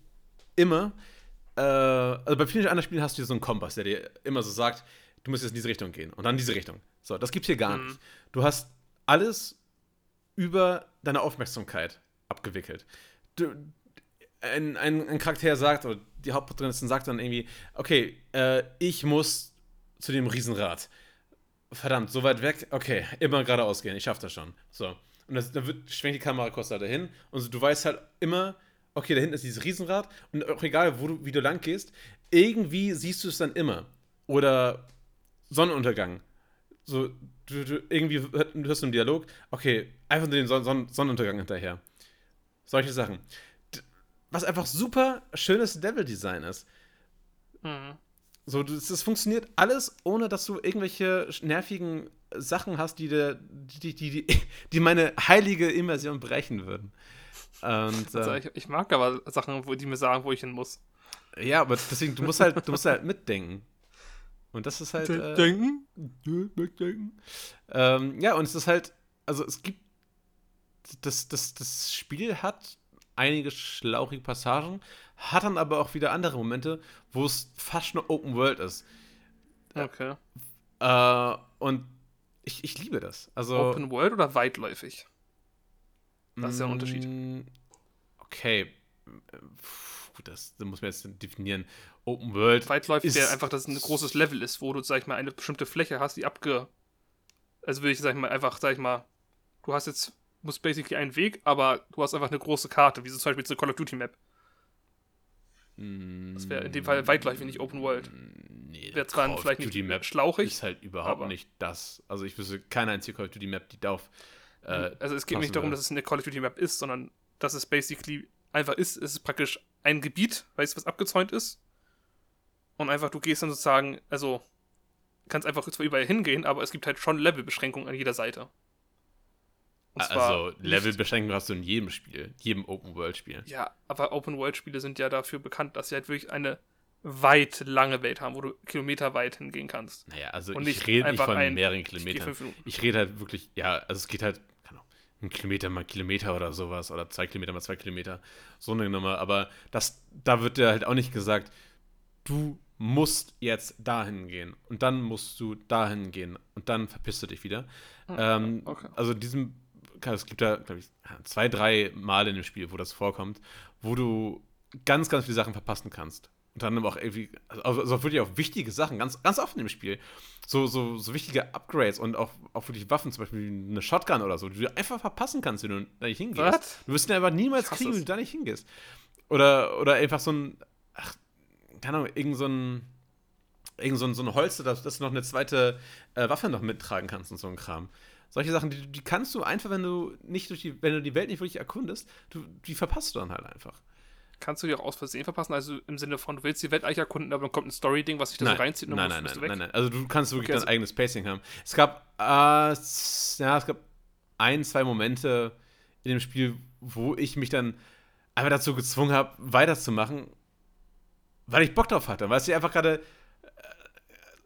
immer, äh, also bei vielen anderen Spielen hast du so einen Kompass, der dir immer so sagt, du musst jetzt in diese Richtung gehen und dann in diese Richtung. So, das gibt's hier gar Mhm. nicht. Du hast alles über deine Aufmerksamkeit abgewickelt. Du, ein, ein, ein Charakter sagt, oder die Hauptprotagonistin sagt dann irgendwie, okay, äh, ich muss zu dem Riesenrad. Verdammt, so weit weg, okay, immer geradeaus gehen, ich schaff das schon. So. Und das, dann wird, schwenkt die Kamera kurz da dahin und du weißt halt immer, okay, da hinten ist dieses Riesenrad und auch egal, wo du, wie du lang gehst, irgendwie siehst du es dann immer. Oder Sonnenuntergang. So, du, du irgendwie hör- hörst du einen Dialog, okay, einfach nur den Son Son Sonnenuntergang hinterher. Solche Sachen. Was einfach super schönes Level-Design ist. Mhm. So, das, das funktioniert alles, ohne dass du irgendwelche nervigen Sachen hast, die, dir- die, die, die, die meine heilige Immersion brechen würden. Und, Also äh, ich, ich mag aber Sachen, wo die mir sagen, wo ich hin muss. ja, aber deswegen, du musst halt, du musst halt mitdenken. Und das ist halt. Äh, Denken? mitdenken. Ähm, ja, und es ist halt, also es gibt das, das, das Spiel hat einige schlauchige Passagen, hat dann aber auch wieder andere Momente, wo es fast nur Open World ist. Okay. Äh, und ich, ich liebe das. Also, Open World oder weitläufig? Das ist ja ein Unterschied. Mm, Okay. Puh, Gut, das, das muss man jetzt definieren. Open World. Weitläufig ist- wäre einfach, dass es ein großes Level ist, wo du, sag ich mal, eine bestimmte Fläche hast, die abge. Also würde ich, sag ich mal, einfach, sag ich mal, du hast jetzt, musst basically einen Weg, aber du hast einfach eine große Karte, wie so zum Beispiel zur Call of Duty Map. Das wäre in dem Fall weitläufig, nicht Open World. Nee, Wäre zwar Call vielleicht Duty nicht Map schlauchig, ist halt überhaupt nicht das. Also ich wüsste keine einzige Call of Duty Map, die darauf. Äh, also es geht nicht darum, dass es eine Call of Duty Map ist, sondern dass es basically einfach ist. Es ist praktisch ein Gebiet, weißt du, was abgezäunt ist. Und einfach, du gehst dann sozusagen, also kannst einfach zwar überall hingehen, aber es gibt halt schon Levelbeschränkungen an jeder Seite. Also Levelbeschränkungen hast du in jedem Spiel, jedem Open World Spiel. Ja, aber Open-World-Spiele sind ja dafür bekannt, dass sie halt wirklich eine weit lange Welt haben, wo du kilometerweit hingehen kannst. Naja, also Und ich rede nicht von mehreren Ich Kilometern. Minuten. Ich rede halt wirklich, ja, also es geht halt, ein Kilometer mal Kilometer oder sowas oder zwei Kilometer mal zwei Kilometer, so eine Nummer. Aber das, da wird dir halt auch nicht gesagt, du musst jetzt dahin gehen und dann musst du dahin gehen und dann verpisst du dich wieder. ähm, okay. Also diesem, es gibt da, glaube ich, zwei, drei Mal in dem Spiel, wo das vorkommt, wo du ganz, ganz viele Sachen verpassen kannst. Und dann aber auch irgendwie, also, also wirklich auch wichtige Sachen, ganz, ganz oft dem Spiel. So, so, so wichtige Upgrades und auch, auch wirklich Waffen, zum Beispiel eine Shotgun oder so, die du einfach verpassen kannst, wenn du da nicht hingehst. Was? Du wirst ihn einfach niemals kriegen, wenn du da nicht hingehst. Oder, oder einfach so ein, ach, keine Ahnung, irgend so ein, irgend so ein, so ein Holster, dass, dass du noch eine zweite äh, Waffe noch mittragen kannst und so ein Kram. Solche Sachen, die, die kannst du einfach, wenn du nicht durch die, wenn du die Welt nicht wirklich erkundest, du, die verpasst du dann halt einfach. Kannst du die auch aus Versehen verpassen? Also im Sinne von, du willst die Welt eigentlich erkunden, aber dann kommt ein Story-Ding, was sich da so reinzieht und nein, dann nein, musst, nein, nein, weg. nein. Also du kannst wirklich Okay, dein also- eigenes Pacing haben. Es gab, äh, ja, es gab ein, zwei Momente in dem Spiel, wo ich mich dann einfach dazu gezwungen habe, weiterzumachen, weil ich Bock drauf hatte. Weil es dir einfach gerade, äh,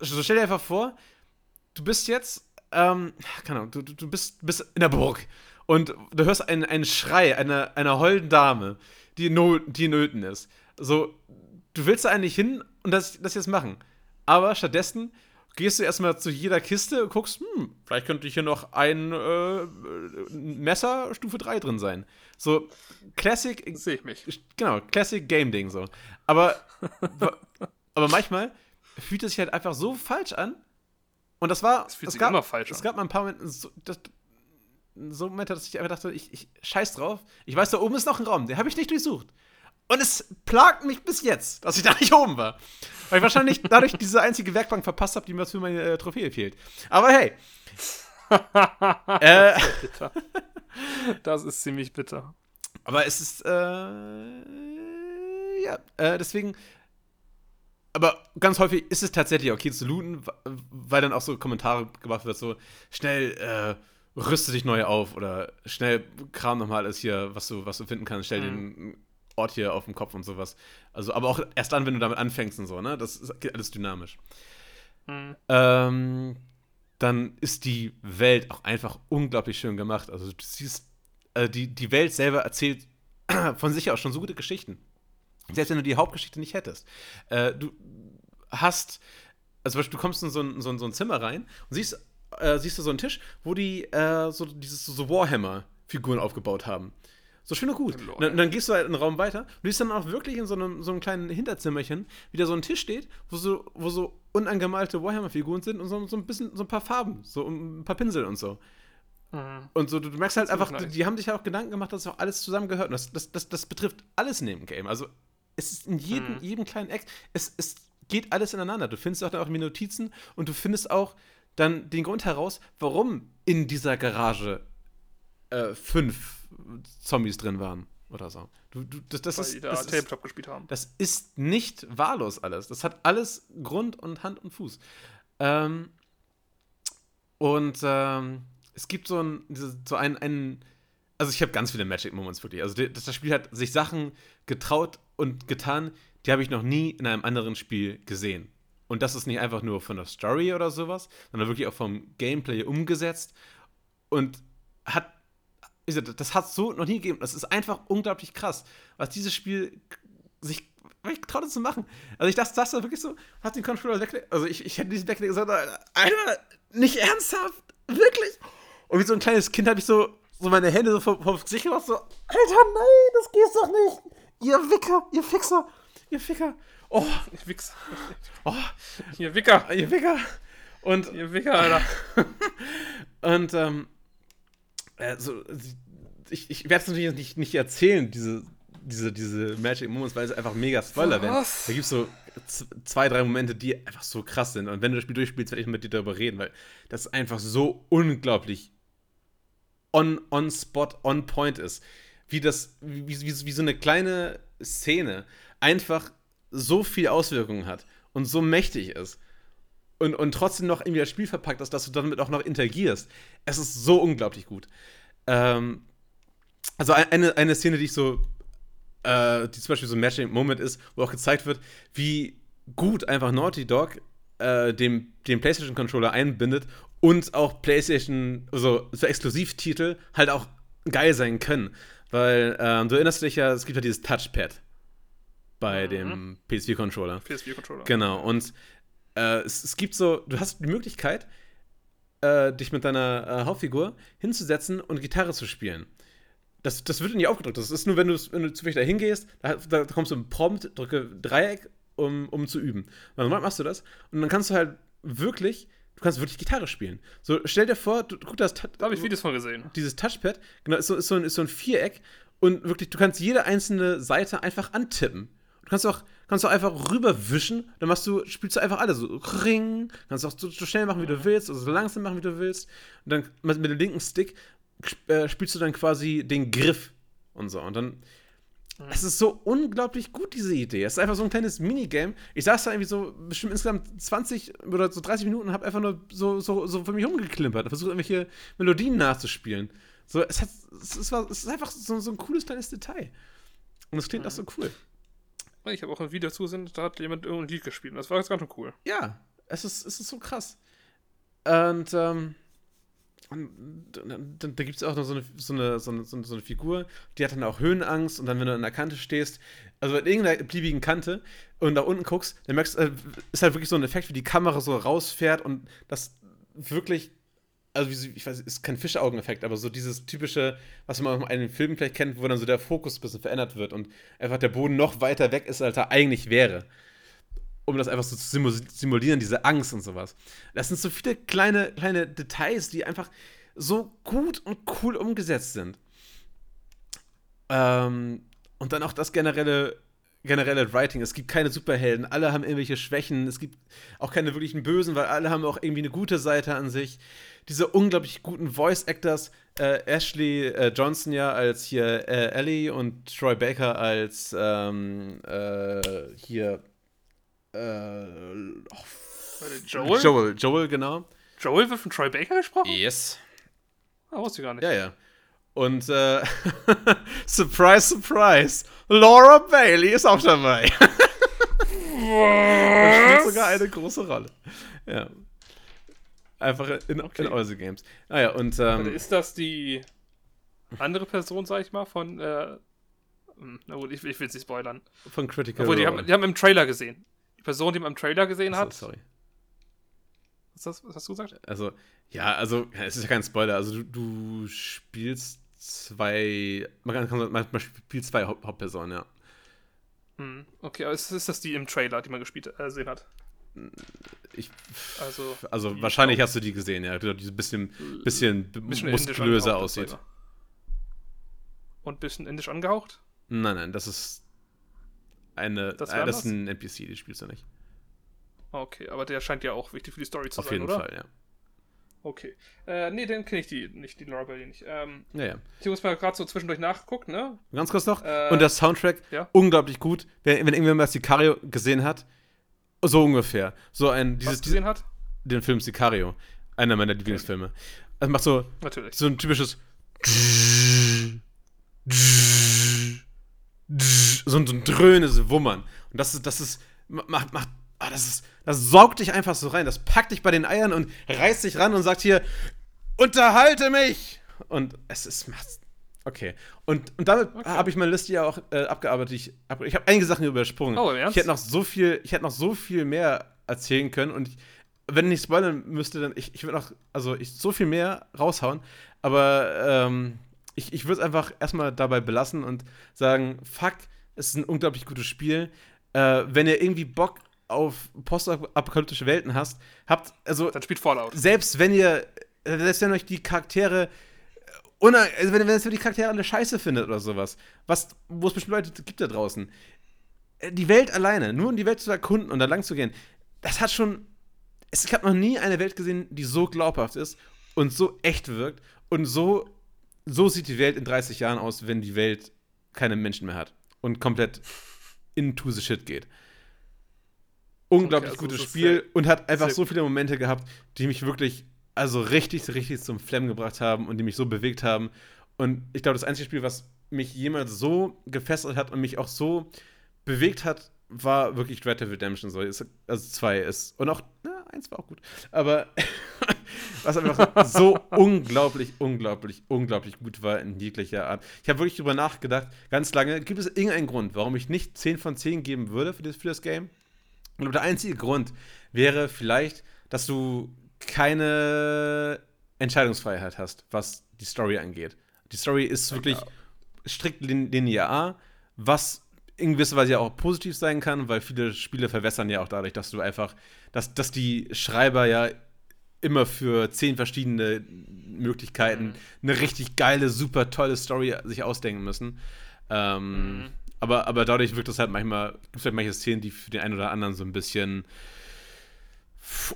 so stell dir einfach vor, du bist jetzt, ähm, keine Ahnung, du, du, du bist, bist in der Burg und du hörst einen, einen Schrei einer, einer holden Dame, die, no, die Nöten ist. So, du willst da eigentlich hin und das, das jetzt machen. Aber stattdessen gehst du erstmal zu jeder Kiste und guckst, hm, vielleicht könnte hier noch ein äh, Messer Stufe 3 drin sein. So, Classic, Sehe ich mich. genau, Classic Game Ding so. Aber, aber manchmal fühlt es sich halt einfach so falsch an. Und das war. Es fühlt es sich gab, immer falsch Es an. gab mal ein paar Momente, so, das, so Momente, dass ich einfach dachte, ich, ich scheiß drauf. Ich weiß, da oben ist noch ein Raum, den habe ich nicht durchsucht. Und es plagt mich bis jetzt, dass ich da nicht oben war. Weil ich wahrscheinlich dadurch diese einzige Werkbank verpasst habe, die mir für meine äh, Trophäe fehlt. Aber hey. äh. Das ist ziemlich bitter. Aber es ist, äh, ja, äh, deswegen, aber ganz häufig ist es tatsächlich okay zu looten, weil dann auch so Kommentare gemacht wird, so, schnell, äh, rüste dich neu auf oder schnell kram nochmal alles hier, was du, was du finden kannst, stell den Ort hier auf den Kopf und sowas. Also, aber auch erst dann, wenn du damit anfängst und so, ne, das ist geht alles dynamisch. Mhm. Ähm, dann ist die Welt auch einfach unglaublich schön gemacht. Also du siehst, äh, die, die Welt selber erzählt von sich aus schon so gute Geschichten. Selbst wenn du die Hauptgeschichte nicht hättest. Äh, du hast, also zum Beispiel, du kommst in so ein, so ein, so ein Zimmer rein und siehst, äh, siehst du so einen Tisch, wo die äh, so dieses so Warhammer-Figuren aufgebaut haben. So schön und gut. Und dann, gehst du halt in den Raum weiter und du siehst dann auch wirklich in so einem, so einem kleinen Hinterzimmerchen, wie da so ein Tisch steht, wo so, wo so unangemalte Warhammer-Figuren sind und so, so ein bisschen, so ein paar Farben, so ein paar Pinsel und so. Mhm. Und so, du, du merkst halt einfach, nice. die, die haben sich ja auch Gedanken gemacht, dass auch alles zusammengehört. Und das, das, das, das betrifft alles in dem Game. Also es ist in jedem, Mhm. jedem kleinen Eck, es, es geht alles ineinander. Du findest auch dann auch die Notizen und du findest auch dann den Grund heraus, warum in dieser Garage äh, fünf Zombies drin waren oder so. Du, du, das, das Weil ist, die da das ist Tabletop gespielt haben. das ist nicht wahllos alles. Das hat alles Grund und Hand und Fuß. Ähm, und ähm, es gibt so ein, so einen, einen also ich habe ganz viele Magic Moments wirklich. Also die- das, das Spiel hat sich Sachen getraut und getan, die habe ich noch nie in einem anderen Spiel gesehen. Und das ist nicht einfach nur von der Story oder sowas, sondern wirklich auch vom Gameplay umgesetzt und hat das hat es so noch nie gegeben. Das ist einfach unglaublich krass, was dieses Spiel sich traut zu machen. Also ich dachte, das da wirklich so, hat den Controller weggelegt. Also ich, ich hätte diesen weggelegt gesagt, Alter, nicht ernsthaft, wirklich. Und wie so ein kleines Kind habe ich so, so meine Hände so vom, vom Gesicht gemacht, so, Alter, nein, das geht's doch nicht. Ihr Wicker, ihr Fixer, ihr Ficker. Oh, Ich wichs. oh, Hier, Wicker. ihr Wicker. Und Hier, Wicker, Alter. Und ähm, also, ich, ich werde es natürlich nicht, nicht erzählen, diese, diese, diese Magic Moments, weil es einfach mega Spoiler werden. Da gibt es so zwei, drei Momente, die einfach so krass sind. Und wenn du das Spiel durchspielst, werde ich mit dir darüber reden, weil das einfach so unglaublich on, on spot, on point ist. Wie das, wie, wie, wie so eine kleine Szene einfach so viel Auswirkungen hat und so mächtig ist und, und trotzdem noch irgendwie das Spiel verpackt ist, dass du damit auch noch interagierst. Es ist so unglaublich gut. Ähm, also ein- eine, eine Szene, die ich so, äh, die zum Beispiel so ein Matching Moment ist, wo auch gezeigt wird, wie gut einfach Naughty Dog äh, den, den PlayStation Controller einbindet und auch PlayStation, also so Exklusivtitel halt auch geil sein können. Weil ähm, du erinnerst dich ja, es gibt ja dieses Touchpad bei Mhm. dem PS4-Controller. PS4-Controller. Genau, und äh, es, es gibt so, du hast die Möglichkeit, äh, dich mit deiner äh, Hauptfigur hinzusetzen und Gitarre zu spielen. Das, das wird dir aufgedrückt. Das ist nur, wenn du, wenn du zufällig da hingehst, da, da kommst du im Prompt, drücke Dreieck, um, um zu üben. Und dann machst du das und dann kannst du halt wirklich, du kannst wirklich Gitarre spielen. So, stell dir vor, du, guck das, Da habe ich Videos von gesehen. dieses Touchpad, genau, ist so, ist, so ein, ist so ein Viereck und wirklich, du kannst jede einzelne Seite einfach antippen. Du kannst auch, kannst auch einfach rüberwischen, dann machst du, spielst du einfach alle so Ring, kannst auch so, so schnell machen, wie du willst, oder so langsam machen, wie du willst. Und dann mit, mit dem linken Stick äh, spielst du dann quasi den Griff und so. Und dann. Es ist so unglaublich gut, diese Idee. Es ist einfach so ein kleines Minigame. Ich saß da irgendwie so bestimmt insgesamt 20 oder so 30 Minuten und habe einfach nur so, so, so für mich rumgeklimpert und versucht, irgendwelche Melodien nachzuspielen. So, es, hat, es, ist, es ist einfach so, so ein cooles kleines Detail. Und es klingt auch so cool. Ich habe auch ein Video dazu gesehen, da hat jemand irgendein Lied gespielt. Das war jetzt ganz schön cool. Ja, es ist, es ist so krass. Und, ähm, und da gibt es auch noch so eine, so, eine, so, eine, so eine so eine Figur, die hat dann auch Höhenangst und dann, wenn du an der Kante stehst, also an irgendeiner beliebigen Kante und nach unten guckst, dann merkst du, äh, ist halt wirklich so ein Effekt, wie die Kamera so rausfährt und das wirklich, also ich weiß, ist kein Fischaugeneffekt, aber so dieses typische, was man aus einem Film vielleicht kennt, wo dann so der Fokus ein bisschen verändert wird und einfach der Boden noch weiter weg ist, als er eigentlich wäre um das einfach so zu simu- simulieren, diese Angst und sowas. Das sind so viele kleine, kleine Details, die einfach so gut und cool umgesetzt sind. Ähm, und dann auch das generelle, generelle Writing. Es gibt keine Superhelden, alle haben irgendwelche Schwächen. Es gibt auch keine wirklichen Bösen, weil alle haben auch irgendwie eine gute Seite an sich. Diese unglaublich guten Voice Actors, äh, Ashley äh, Johnson ja als hier äh, Ellie und Troy Baker als ähm, äh, hier äh, oh, Joel? Joel, Joel, genau. Joel wird von Troy Baker gesprochen? Yes. Ah, wusste ich gar nicht. Ja, ja. Und äh, surprise, surprise, Laura Bailey ist auch dabei. Und spielt sogar eine große Rolle. Ja. Einfach in, Okay. in Aussie Games. Naja, und Warte, ähm, Ist das die andere Person, sag ich mal, von. Äh, hm, na gut, ich, ich will es nicht spoilern. von Critical Obwohl, die haben, die haben im Trailer gesehen. Die Person, die man im Trailer gesehen Achso, hat. sorry. Was, hast- was hast du gesagt? Also, ja, also, es ist ja kein Spoiler. Also, du, du spielst zwei. Man, kann, man man spielt zwei Haupt Hauptpersonen, ja. Hm, okay, aber ist, ist das die im Trailer, die man gespielt äh, gesehen hat? Ich, Also. also, wahrscheinlich hast du die gesehen, ja. Die ein bisschen, bisschen, bisschen muskulöser aussieht. Und bisschen indisch angehaucht? Nein, nein, das ist eine. Das äh, das ist ein NPC, die spielst du nicht. Okay, aber der scheint ja auch wichtig für die Story zu Auf sein, jeden oder? Fall, ja. Okay. Äh, nee, den kenne ich die nicht, die Laura Bailey nicht. Ähm, Ja, ja. ich muss mal gerade so zwischendurch nachguckt, ne? Ganz kurz noch. Äh, Und der Soundtrack, ja. unglaublich gut. Wenn, wenn irgendwer mal Sicario gesehen hat, so ungefähr. So ein, dieses, Was gesehen hat? den Film Sicario. Einer meiner Lieblingsfilme. Es macht so, Natürlich. so ein typisches. So ein, so ein dröhnendes Wummern. Und das ist, das ist, macht, macht, ah, das ist, das saugt dich einfach so rein. Das packt dich bei den Eiern und reißt dich ran und sagt hier, unterhalte mich! Und es ist, Okay. Und, und damit Okay. habe ich meine Liste ja auch äh, abgearbeitet. Ich, ab, ich habe einige Sachen übersprungen. Oh, im Ernst? Ich hätte noch so viel, ich hätte noch so viel mehr erzählen können und ich, wenn ich nicht spoilern müsste, dann ich, ich würde noch, also ich so viel mehr raushauen. Aber ähm, ich, ich würde es einfach erstmal dabei belassen und sagen, fuck, es ist ein unglaublich gutes Spiel. Äh, wenn ihr irgendwie Bock auf postapokalyptische Welten hast, habt, also Dann spielt Fallout. selbst wenn ihr, äh, selbst wenn euch die Charaktere, äh, also wenn, wenn ihr die Charaktere alle scheiße findet oder sowas, was, wo es bestimmt Leute gibt da draußen, äh, die Welt alleine, nur um die Welt zu erkunden und da lang zu gehen, das hat schon, es, ich habe noch nie eine Welt gesehen, die so glaubhaft ist und so echt wirkt und so, so sieht die Welt in 30 Jahren aus, wenn die Welt keine Menschen mehr hat und komplett into the shit geht. Unglaublich Okay, also gutes Spiel und hat einfach so viele Momente gehabt, die mich wirklich, also richtig, richtig zum Flammen gebracht haben und die mich so bewegt haben. Und ich glaube, das einzige Spiel, was mich jemals so gefesselt hat und mich auch so bewegt hat, war wirklich Red Dead Redemption. So. Also zwei ist. Und auch, na, eins war auch gut. Aber was einfach so unglaublich, unglaublich, unglaublich gut war in jeglicher Art. Ich habe wirklich drüber nachgedacht, ganz lange, gibt es irgendeinen Grund, warum ich nicht 10 von 10 geben würde für das, für das Game? Und der einzige Grund wäre vielleicht, dass du keine Entscheidungsfreiheit hast, was die Story angeht. Die Story ist wirklich strikt lin linear, was in gewisser Weise ja auch positiv sein kann, weil viele Spiele verwässern ja auch dadurch, dass du einfach, dass, dass die Schreiber ja immer für zehn verschiedene Möglichkeiten eine richtig geile, super tolle Story sich ausdenken müssen. Ähm, Mhm. Aber, aber dadurch wirkt es halt manchmal, gibt es halt manche Szenen, die für den einen oder anderen so ein bisschen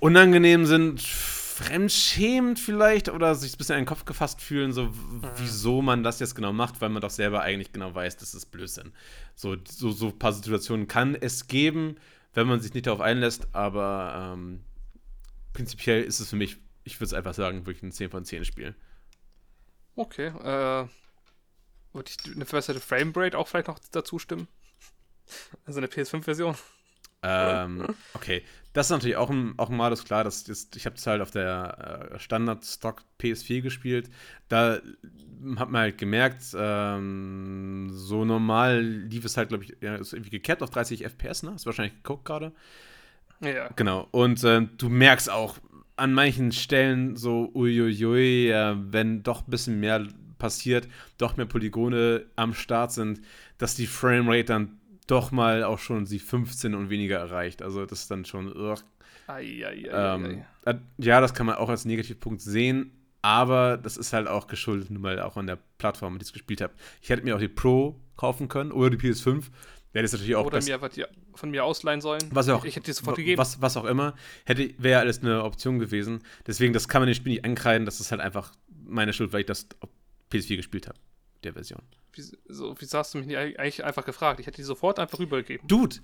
unangenehm sind, fremdschämend vielleicht oder sich ein bisschen in den Kopf gefasst fühlen, so w- wieso man das jetzt genau macht, weil man doch selber eigentlich genau weiß, das ist Blödsinn. So, so, so ein paar Situationen kann es geben, wenn man sich nicht darauf einlässt, aber ähm, prinzipiell ist es für mich, ich würde es einfach sagen, wirklich ein 10 von 10 Spiel. Okay, äh. Würde ich eine verbesserte Framerate auch vielleicht noch dazu stimmen? Also eine PS5-Version. Ähm, okay, das ist natürlich auch ein, auch ein Malus klar. Das ist, ich habe es halt auf der äh, Standard-Stock PS4 gespielt. Da hat man halt gemerkt, ähm, so normal lief es halt, glaube ich, ja, ist irgendwie gecapped auf 30 FPS, ne? Ist wahrscheinlich geguckt gerade. Ja. Genau. Und äh, du merkst auch an manchen Stellen so, uiuiui, äh, wenn doch ein bisschen mehr passiert, doch mehr Polygone am Start sind, dass die Framerate dann doch mal auch schon sie 15 und weniger erreicht. Also das ist dann schon. Ugh. Ähm, äh, ja, das kann man auch als Negativpunkt sehen, aber das ist halt auch geschuldet, nun mal auch an der Plattform, die ich gespielt habe. Ich hätte mir auch die Pro kaufen können oder die PS5. Wäre das natürlich auch Oder mir was die von mir ausleihen sollen. Was auch, Ich hätte die sofort gegeben. Was, was auch immer, hätte wäre ja alles eine Option gewesen. Deswegen, das kann man dem Spiel nicht ankreiden. Das ist halt einfach meine Schuld, weil ich das PS4 gespielt habe, der Version. Wie, so, wieso hast du mich nicht eigentlich einfach gefragt? Ich hätte die sofort einfach rübergegeben. Dude,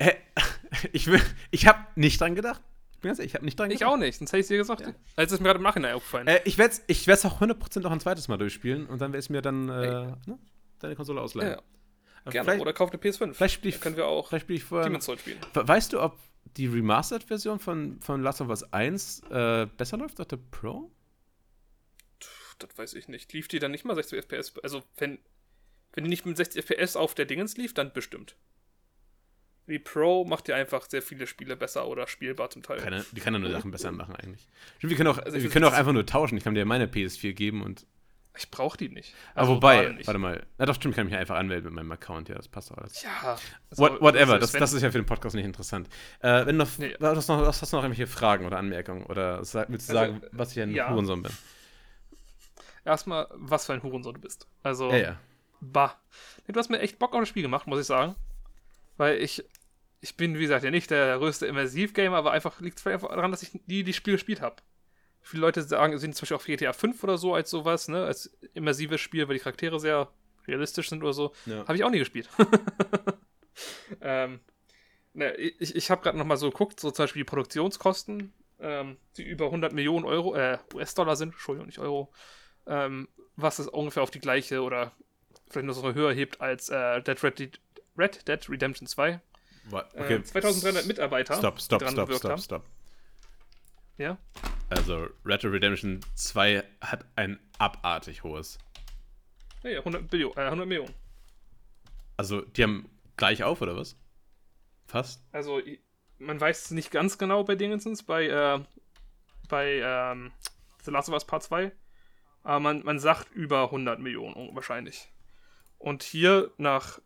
hä, ich, will- ich habe nicht dran gedacht. Ich bin ganz ehrlich, ich habe nicht dran Ich gedacht. auch nicht, sonst hätte ich es dir gesagt. Also ist mir gerade im Nachhinein aufgefallen. Äh, ich werde es ich werd's auch 100% noch ein zweites Mal durchspielen und dann werde ich mir dann äh, ne, deine Konsole ausleihen. Ja, Aber Gerne. Oder kauf eine PS5. vielleicht spiele ich, können wir auch vielleicht spiel ich vorher. Demon's Souls spielen. We- Weißt du, ob die Remastered-Version von, von Last of Us 1 äh, besser läuft als der Pro? Das weiß ich nicht. Lief die dann nicht mal 60 FPS? Also, wenn, wenn die nicht mit 60 FPS auf der Dingens lief, dann bestimmt. Die Pro macht ja einfach sehr viele Spiele besser oder spielbar zum Teil. Keine, die kann ja nur Sachen besser machen eigentlich. Stimmt, wir können auch, Also wir können auch einfach nur tauschen. Ich kann dir meine PS4 geben und. Ich brauche die nicht. Aber Also, wobei, gerade nicht. warte mal. Na doch, stimmt, ich kann mich einfach anmelden mit meinem Account. Ja, das passt doch alles. Ja. also, What, whatever, das, das ist ja für den Podcast nicht interessant. Äh, wenn noch, Nee. hast, du noch, hast du noch irgendwelche Fragen oder Anmerkungen? Oder willst du Also, sagen, was ich ein ja. Hurensohn bin? Erstmal, was für ein Hurensohn du bist. Also, Ja, ja. bah. Du hast mir echt Bock auf das Spiel gemacht, muss ich sagen. Weil ich, ich bin, wie gesagt, ja nicht der größte Immersiv-Gamer, aber einfach liegt es einfach daran, dass ich nie die Spiele gespielt habe. Viele Leute sagen, sehen zum Beispiel auch GTA 5 oder so als sowas, ne, als immersives Spiel, weil die Charaktere sehr realistisch sind oder so. ja. Habe ich auch nie gespielt. ähm, ne, ich ich habe gerade noch mal so geguckt, so zum Beispiel die Produktionskosten, ähm, die über 100 Millionen Euro, äh, US-Dollar sind, Entschuldigung, nicht Euro, ähm, was es ungefähr auf die gleiche oder vielleicht noch so höher hebt als äh, Dead Red, Dead- Red Dead Redemption 2. Wa- Äh, 2300 Mitarbeiter Stopp, stopp, dran stopp, stopp, haben. stopp. Ja? Also, Red Dead Redemption 2 hat ein abartig hohes Ja, ja 100, Billion, äh, 100 Millionen. Also, die haben gleich auf, oder was? Fast? Also, man weiß es nicht ganz genau bei Dingensens, bei, äh, bei ähm, The Last of Us Part 2. Aber man, man sagt über 100 Millionen wahrscheinlich. Und hier nach.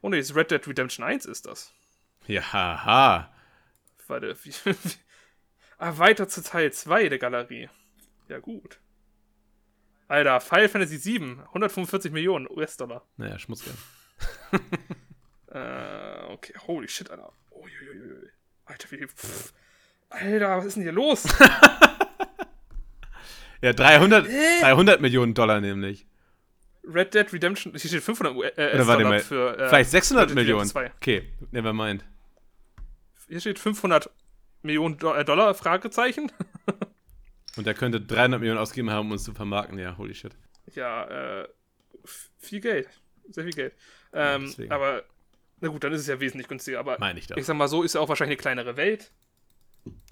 Oh ne, Red Dead Redemption 1 ist das. Ja, haha. Warte, wie. wie ah, weiter zu Teil 2 der Galerie. Ja, gut. Alter, Final Fantasy 7, 145 Millionen US-Dollar. Naja, Schmutzgeld. Äh, okay, holy shit, Alter. Uiuiui. Alter, wie. Pff. Alter, was ist denn hier los? Ja, 300, 300 Millionen Dollar nämlich. Red Dead Redemption, hier steht 500 US Oder warte mal, für. äh, vielleicht 600 Red Dead Millionen. Redemption 2. Okay, never mind. Hier steht 500 Millionen Do äh, Dollar, Fragezeichen. Und er könnte 300 Millionen ausgegeben haben, um uns zu vermarkten. Ja, holy shit. ja, äh, viel Geld. Sehr viel Geld. Ähm, deswegen. aber, na gut, dann ist es ja wesentlich günstiger. Aber Meine ich doch. ich sag mal so, ist ja auch wahrscheinlich eine kleinere Welt.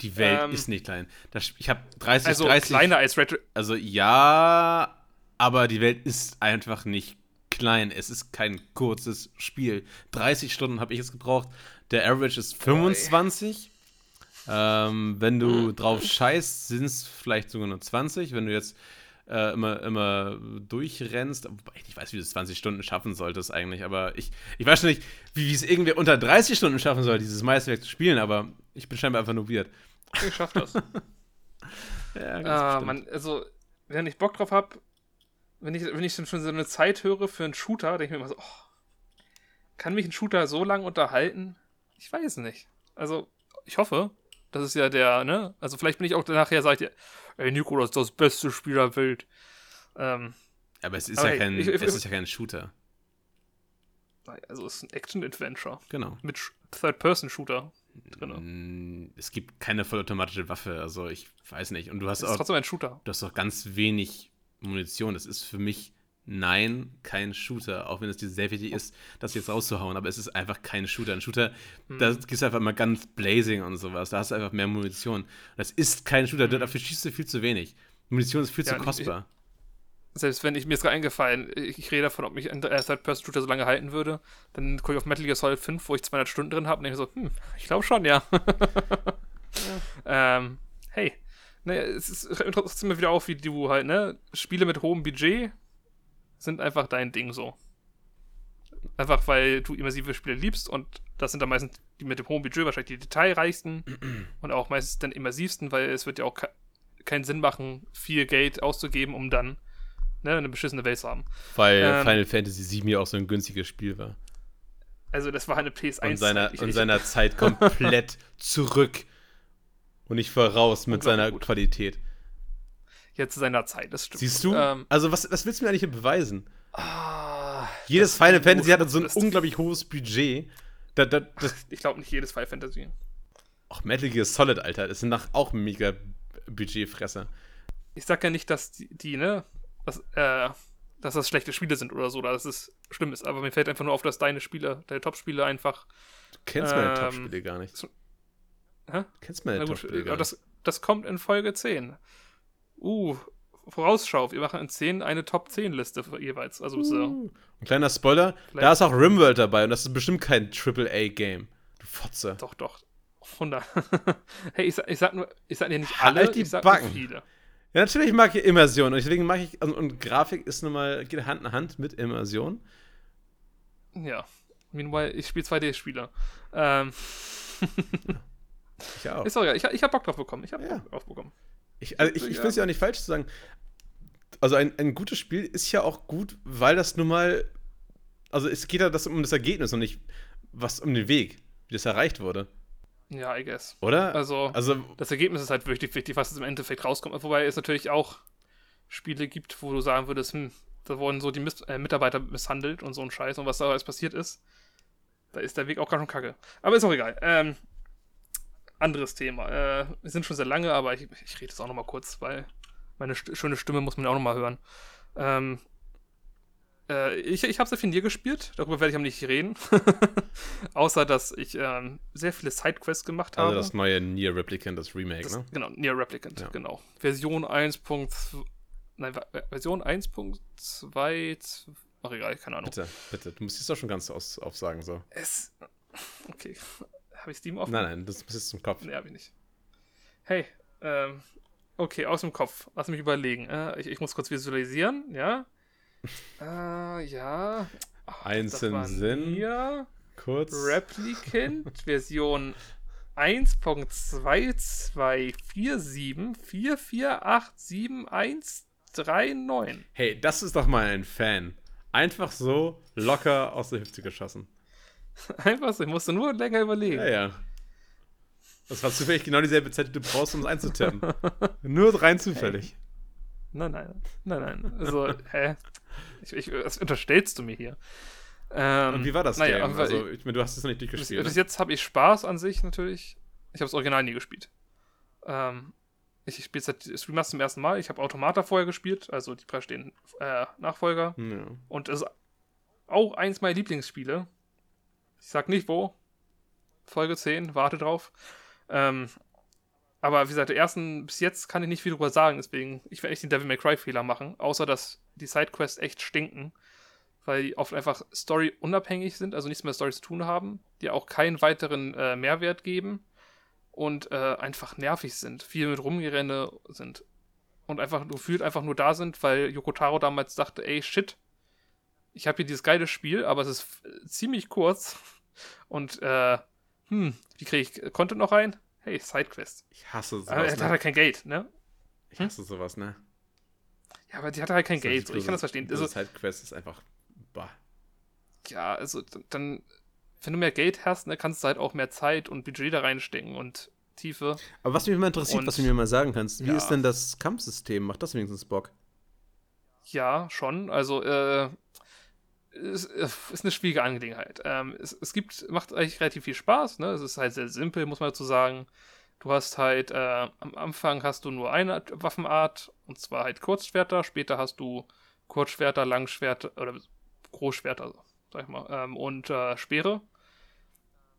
Die Welt ähm, ist nicht klein. Das, ich habe 30, Also 30. kleiner als Red. Also ja, aber die Welt ist einfach nicht klein. Es ist kein kurzes Spiel. 30 Stunden habe ich es gebraucht. Der Average ist 25. Ähm, wenn du drauf scheißt, sind es vielleicht sogar nur 20. Wenn du jetzt äh, immer, immer durchrennst, wobei ich nicht weiß, wie du es 20 Stunden schaffen solltest eigentlich, aber ich, ich weiß schon nicht, wie, wie es irgendwie unter 30 Stunden schaffen soll, dieses Meisterwerk zu spielen, aber ich bin scheinbar einfach nur weird. Ich schaff das. Ja, ganz Ah, man, also, wenn ich Bock drauf habe, wenn ich, wenn ich dann schon so eine Zeit höre für einen Shooter, denke ich mir immer so, oh, kann mich ein Shooter so lang unterhalten? Ich weiß nicht. Also, ich hoffe, das ist ja der, ne? Also, vielleicht bin ich auch nachher, sag ich dir, ey, Nico, das ist das beste Spiel der Welt. Ähm, Aber es ist, Aber ja hey, kein, ich- ich- es ist ja kein Shooter. also, es ist ein Action-Adventure Genau. mit Sh- Third-Person-Shooter drin. Mm, Es gibt keine vollautomatische Waffe, also ich weiß nicht. Und du hast Es ist auch, trotzdem ein Shooter. du hast auch ganz wenig Munition. Das ist für mich, nein, kein Shooter. Auch wenn es dir sehr wichtig ist, das jetzt rauszuhauen. Aber es ist einfach kein Shooter. Ein Shooter, da Mhm. gehst du einfach mal ganz blazing und sowas. Da hast du einfach mehr Munition. Das ist kein Shooter. Dafür schießt du viel zu wenig. Munition ist viel Mhm. Ja, zu kostbar. Selbst wenn ich mir ist gerade eingefallen, ich, ich rede davon, ob mich ein äh, Third-Person-Shooter so lange halten würde, dann gucke ich auf Metal Gear Solid 5, wo ich 200 Stunden drin habe und denke so, hm, ich glaube schon, ja. ähm, hey, ne, es ist trotzdem immer wieder auf, wie du halt, ne, Spiele mit hohem Budget sind einfach dein Ding so. Einfach weil du immersive Spiele liebst und das sind dann meistens die mit dem hohen Budget wahrscheinlich die detailreichsten und auch meistens dann immersivsten, weil es wird ja auch ke keinen Sinn machen, viel Geld auszugeben, um dann ne, eine beschissene Welt zu haben. Weil ähm, Final Fantasy VII ja auch so ein günstiges Spiel war. Also das war eine PS1. Und seiner, Ich- und ich- seiner Zeit komplett zurück. Und nicht voraus mit seiner gut. Qualität. ja, zu seiner Zeit, das stimmt. Siehst du? Ähm, also, was, was willst du mir eigentlich hier beweisen? ah, Jedes Final Fantasy hatte so ein unglaublich hohes Budget. Da, da, das, Ich glaube nicht jedes Final Fantasy. auch Metal Gear Solid, Alter, das sind nach auch mega Budgetfresser. Ich sag ja nicht, dass die, die ne, dass, äh, dass das schlechte Spiele sind oder so, oder dass es schlimm ist, aber mir fällt einfach nur auf, dass deine Spiele, deine Top-Spiele einfach. Du kennst meine Ähm, Top-Spiele gar nicht. so- Hä? Du kennst meine Top-Spiele gar nicht. das, das kommt in Folge 10. Uh, Vorausschau, wir machen in 10 eine Top-10-Liste jeweils. Also so. Uh, ein kleiner Spoiler, Vielleicht- da ist auch Rimworld dabei und das ist bestimmt kein AAA-Game. Du Fotze. Doch, doch. 100. hey, ich, sag- ich sag nur, ich sag ja nicht Halt alle, die ich sag Backen. viele. Ja, natürlich mag ich Immersion und deswegen mag ich, also, und Grafik ist nun mal, geht Hand in Hand mit Immersion. Ja. Meanwhile, ich spiele 2D-Spiele. Ähm, Ich auch. ist doch ja, ich, ich hab Bock drauf bekommen. Ich hab Ja. Bock drauf bekommen. Ich, also ich, ich will es ja auch nicht falsch zu sagen. Also ein, ein gutes Spiel ist ja auch gut, weil das nun mal, also es geht ja das um das Ergebnis und nicht was um den Weg, wie das erreicht wurde, Ja, I guess. oder? Also, also das Ergebnis ist halt wirklich wichtig, was im Endeffekt rauskommt. Wobei es natürlich auch Spiele gibt, wo du sagen würdest, hm, da wurden so die Miss äh, Mitarbeiter misshandelt und so ein Scheiß und was da alles passiert ist. Da ist der Weg auch ganz schön kacke. Aber ist auch egal. Ähm, anderes Thema. Äh, wir sind schon sehr lange, aber ich, ich rede jetzt auch nochmal kurz, weil meine st schöne Stimme muss man ja auch nochmal hören. Ähm, äh, ich ich habe sehr viel Nier gespielt, darüber werde ich aber nicht reden. Außer, dass ich ähm, sehr viele Sidequests gemacht also habe. das neue Nier Replicant, das Remake, Das, ne? Genau, Near Replicant, Ja. genau. Version nein, Version 1.2, ach egal, keine Ahnung. Bitte, bitte, du musst es doch schon ganz aus, aufsagen, so. Es, okay, habe ich Steam offen? Nein, nein, das ist zum Kopf. Nee, habe ich nicht. Hey, ähm, okay, aus dem Kopf. Lass mich überlegen. Äh, ich, ich muss kurz visualisieren, ja. Äh, ja. Ach, Einzeln Sinn. Hier. Kurz. Replicant Version 1.224744871139. Hey, das ist doch mal ein Fan. Einfach so locker aus der Hüfte geschossen. Einfach so, ich musste nur länger überlegen. Ja, ja. Das war zufällig genau dieselbe Zeit, die du brauchst, um es einzutippen. nur rein zufällig. Nein, nein, nein, nein. Also, hä? Ich, ich, was unterstellst du mir hier? Ähm, Und wie war das naja, Game? Also, ich du hast es noch nicht durchgespielt. Bis, bis jetzt habe ich Spaß an sich natürlich. Ich habe das Original nie gespielt. Ähm, ich, spiele seit zum ersten Mal. Ich habe Automata vorher gespielt, also die stehen äh, Nachfolger. Ja. Und es ist auch eins meiner Lieblingsspiele. Ich sag nicht wo. Folge 10, warte drauf. Ähm, aber wie gesagt, der ersten bis jetzt kann ich nicht viel drüber sagen, deswegen, ich werde echt den Devil May Cry Fehler machen, außer dass die Sidequests echt stinken, weil die oft einfach Story unabhängig sind, also nichts mehr Story zu tun haben, die auch keinen weiteren äh, Mehrwert geben und äh, einfach nervig sind, viel mit Rumgerenne sind und einfach gefühlt einfach nur da sind, weil Yokotaro damals dachte, ey, shit, ich habe hier dieses geile Spiel, aber es ist ziemlich kurz und äh, hm, wie kriege ich Content noch rein? Hey, Sidequest. Ich hasse sowas. Aber er hat ne? halt kein Geld, ne? Ich hasse sowas, ne? Ja, aber die hatte halt kein So Geld, so, ich kann das verstehen. Also, Sidequest ist einfach. Bah. ja, also dann, wenn du mehr Geld hast, ne, kannst du halt auch mehr Zeit und Budget da reinstecken und Tiefe. Aber was mich mal interessiert, Und- was du mir mal sagen kannst, wie Ja. ist denn das Kampfsystem? Macht das wenigstens Bock? Ja, schon. Also, äh, es äh, ist eine schwierige Angelegenheit. Ähm, es, es gibt, macht eigentlich relativ viel Spaß, ne? Es ist halt sehr simpel, muss man dazu sagen. Du hast halt, äh, am Anfang hast du nur eine Art- Waffenart, und zwar halt Kurzschwerter. Später hast du Kurzschwerter, Langschwerter oder Großschwerter, sag ich mal, ähm, und äh, Speere.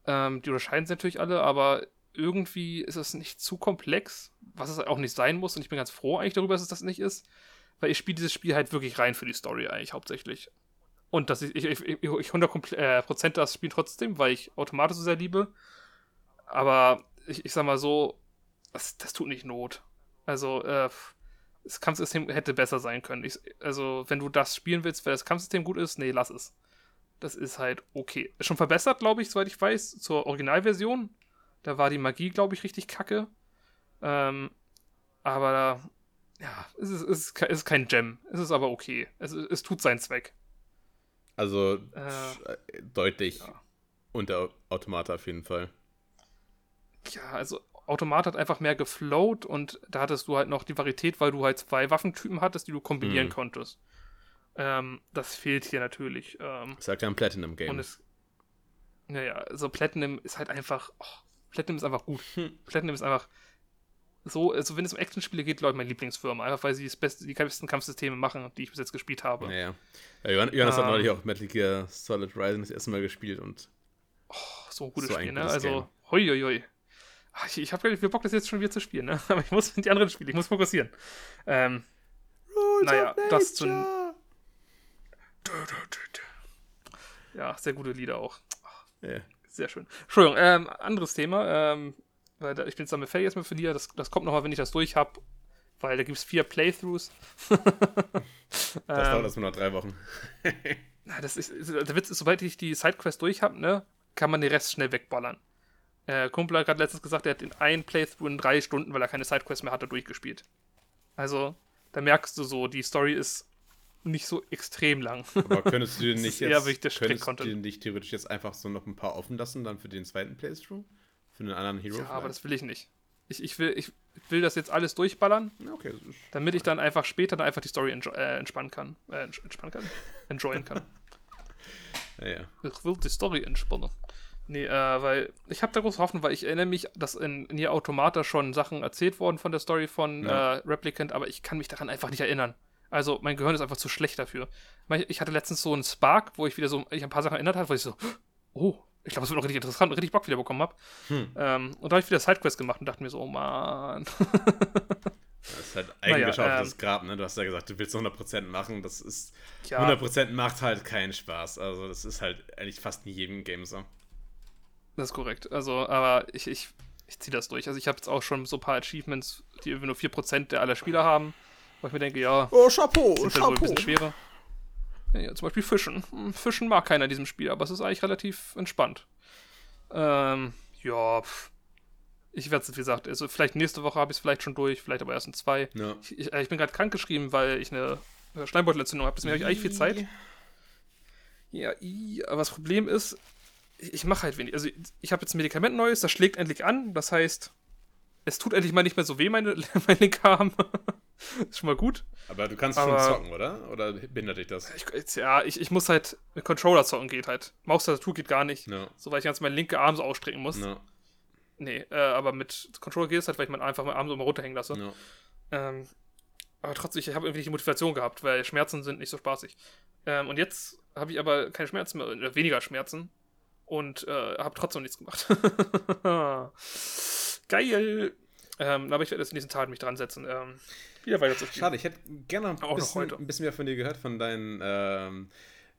Ähm, die unterscheiden sich natürlich alle, aber irgendwie ist es nicht zu komplex, was es auch nicht sein muss. Und ich bin ganz froh eigentlich darüber, dass es das nicht ist, weil ich spiele dieses Spiel halt wirklich rein für die Story eigentlich hauptsächlich. Und dass ich, ich, ich, ich 100% äh, das Spiel trotzdem, weil ich Automate so sehr liebe. Aber ich, ich sag mal so, das, das tut nicht Not. Also, äh, das Kampfsystem hätte besser sein können. Ich, also, wenn du das spielen willst, weil das Kampfsystem gut ist, nee, lass es. Das ist halt okay. Ist schon verbessert, glaube ich, soweit ich weiß, zur Originalversion. Da war die Magie, glaube ich, richtig kacke. Ähm, aber ja, es ist, es ist kein Gem. Es ist aber okay. Es, es tut seinen Zweck. Also Äh, äh, deutlich ja. unter Automata auf jeden Fall. Ja, also Automat hat einfach mehr geflowt und da hattest du halt noch die Varietät, weil du halt zwei Waffentypen hattest, die du kombinieren Mhm. konntest. Ähm, das fehlt hier natürlich. Ähm, Ist halt kein Platinum-Game. Naja, also Platinum ist halt einfach. Oh, Platinum ist einfach gut. Hm. Platinum ist einfach. So, also wenn es um Actionspiele geht, glaube ich, meine Lieblingsfirma. Einfach weil sie das beste, die besten Kampfsysteme machen, die ich bis jetzt gespielt habe. Naja. Ja, Johann- Johannes hat Ähm. neulich auch Metal Gear Solid Rising das erste Mal gespielt und Oh, so ein gutes So ein Spiel, ne? gutes Also, hoi, hoi, hoi. Ich, ich habe gar nicht viel Bock, das jetzt schon wieder zu spielen, ne? Aber ich muss die anderen spielen, ich muss fokussieren. Ähm, Naja, das zu- ja, sehr gute Lieder auch. Ja. Sehr schön. Entschuldigung, ähm, anderes Thema. Ähm, weil da, ich bin jetzt damit fertig erstmal für dir. Das, das kommt nochmal, wenn ich das durch habe. Weil da gibt es vier Playthroughs. Das Ähm, dauert erstmal noch drei Wochen. Na, das ist, der Witz ist, sobald ich die Sidequest durch habe, ne, kann man den Rest schnell wegballern. Äh, Kumpel hat gerade letztens gesagt, er hat in einen Playthrough in drei Stunden, weil er keine Sidequest mehr hatte, durchgespielt. Also, da merkst du so, die Story ist nicht so extrem lang. Aber könntest du Das nicht jetzt, könntest du Strick-Content. nicht theoretisch jetzt einfach so noch ein paar offen lassen, dann für den zweiten Playthrough? Für einen anderen Hero? ja, aber vielleicht? das will ich nicht. Ich, ich, will, ich will das jetzt alles durchballern, okay, damit ich dann einfach später dann einfach die Story äh, entspannen kann. Äh, ents- entspannen kann? Enjoyen kann. ja, ja. Ich will die Story entspannen. Nee, äh, weil ich habe da große Hoffnung, weil ich erinnere mich, dass in, in Nier Automata schon Sachen erzählt wurden von der Story von Ja. äh, Replicant, aber ich kann mich daran einfach nicht erinnern. Also mein Gehirn ist einfach zu schlecht dafür. Ich ich hatte letztens so einen Spark, wo ich wieder so ich ein paar Sachen erinnert habe, wo ich so, oh, ich glaube, das wird noch richtig interessant, richtig Bock wieder bekommen habe. Hm. Ähm, und da habe ich wieder Sidequest gemacht und dachte mir so, oh Mann. Das ist halt eigentlich auch ähm, das Grab, ne? Du hast ja gesagt, du willst 100% machen. Das ist. Ja. 100% macht halt keinen Spaß. Also, das ist halt eigentlich fast in jedem Game so. Das ist korrekt. Also, aber ich, ich, ich ziehe das durch. Also ich habe jetzt auch schon so ein paar Achievements, die irgendwie nur 4% der aller Spieler haben. Wo ich mir denke, ja, Oh, Chapeau, sind halt wohl ein bisschen schwerer. Ja, zum Beispiel Fischen. Hm, Fischen mag keiner in diesem Spiel, aber es ist eigentlich relativ entspannt. Ähm, ja, pff. ich werde es, wie gesagt, also vielleicht nächste Woche habe ich es vielleicht schon durch, vielleicht aber erst in zwei. Ja. Ich, ich, äh, ich bin gerade krankgeschrieben, weil ich eine Schleimbeutelentzündung habe. Deswegen habe ich eigentlich viel Zeit. Ja, i, aber das Problem ist, ich, ich mache halt wenig. Also ich, habe jetzt ein Medikament Neues, das schlägt endlich an. Das heißt, es tut endlich mal nicht mehr so weh, meine, meine linke. ist schon mal gut. Aber du kannst Aber- schon zocken, oder? Oder behindert dich das? Ich, ja, ich, ich muss halt mit Controller zocken geht halt. Maustastatur geht gar nicht. No. So, weil ich ganz meinen linken Arm so ausstrecken muss. No. Nee, äh, aber mit Controller geht es halt, weil ich meinen einfach meinen Arm so mal runterhängen lasse. No. Ähm, aber trotzdem, ich habe irgendwie nicht die Motivation gehabt, weil Schmerzen sind nicht so spaßig. Ähm, und jetzt habe ich aber keine Schmerzen mehr, oder weniger Schmerzen. Und äh, habe trotzdem nichts gemacht. Geil! Ähm, aber ich werde jetzt in diesen Tagen mich dran setzen, ähm, wieder weiter zu spielen. Schade, ich hätte gerne ein bisschen, ein bisschen mehr von dir gehört, von deinen, ähm,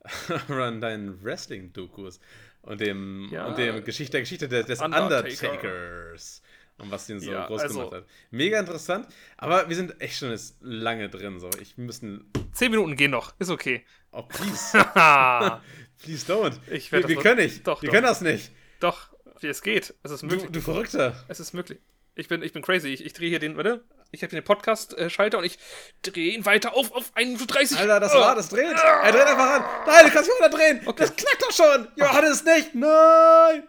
deinen Wrestling-Dokus und dem, Ja. und dem Geschichte, der Geschichte des, Undertaker. Undertakers und was ihn so Ja, groß also- gemacht hat. Mega interessant, aber wir sind echt schon jetzt lange drin. So. Ich müssen. Zehn Minuten gehen noch, ist okay. Oh, please. Please don't. Ich wir wir können nicht. Doch, wir doch. können das nicht. Doch, es geht. Es ist Du, möglich. du Verrückter. Es ist möglich. Ich bin, ich bin crazy. Ich, ich drehe hier den, warte. Ich habe hier den Podcast-Schalter und ich drehe ihn weiter auf auf 1 Minute 30. Alter, das Oh. war, das dreht. Er dreht einfach an. Nein, du kannst nicht wieder drehen. Okay. Das knackt doch schon. Johannes nicht. Nein.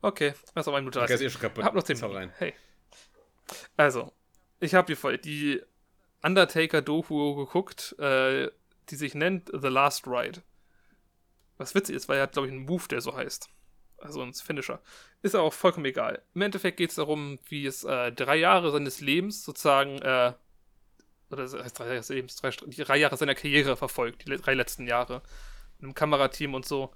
Okay, das auf 1 Minute Okay, 30. ist eh schon kaputt. Hab noch 10 Hau Minuten. rein. Hey. Also, ich habe hier voll die Undertaker-Doku geguckt, äh, die sich nennt The Last Ride. Was witzig ist, weil er hat, glaube ich, einen Move, der so heißt. Also ein Finisher. Ist aber auch vollkommen egal. Im Endeffekt geht es darum, wie es äh, drei Jahre seines Lebens sozusagen, äh, oder das heißt drei Jahre seines Lebens, drei, die drei Jahre seiner Karriere verfolgt, die drei letzten Jahre. Mit einem Kamerateam und so.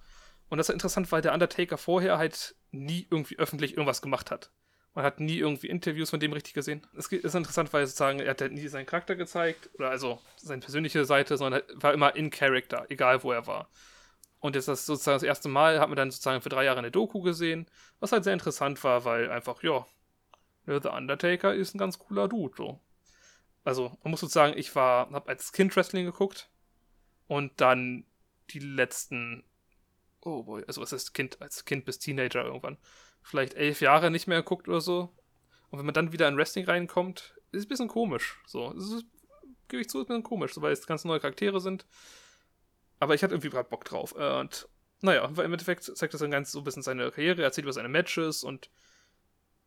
Und das ist interessant, weil der Undertaker vorher halt nie irgendwie öffentlich irgendwas gemacht hat. Man hat nie irgendwie Interviews von dem richtig gesehen. Es ist interessant, weil sozusagen er hat halt nie seinen Charakter gezeigt, oder also seine persönliche Seite, sondern er war immer in Character, egal wo er war. Und jetzt das sozusagen das erste Mal hat man dann sozusagen für drei Jahre eine Doku gesehen, was halt sehr interessant war, weil einfach, ja, ne, The Undertaker ist ein ganz cooler Dude, so. Also, man muss sozusagen, ich war, hab als Kind Wrestling geguckt und dann die letzten, oh boy, also was ist Kind, als Kind bis Teenager irgendwann, vielleicht elf Jahre nicht mehr geguckt oder so. Und wenn man dann wieder in Wrestling reinkommt, ist es ein bisschen komisch. So, es ist, gebe ich zu, ist ein bisschen komisch, so, weil es ganz neue Charaktere sind. Aber ich hatte irgendwie gerade Bock drauf. Äh, Und naja, im Endeffekt zeigt das dann ganz so ein bisschen seine Karriere, er erzählt über seine Matches und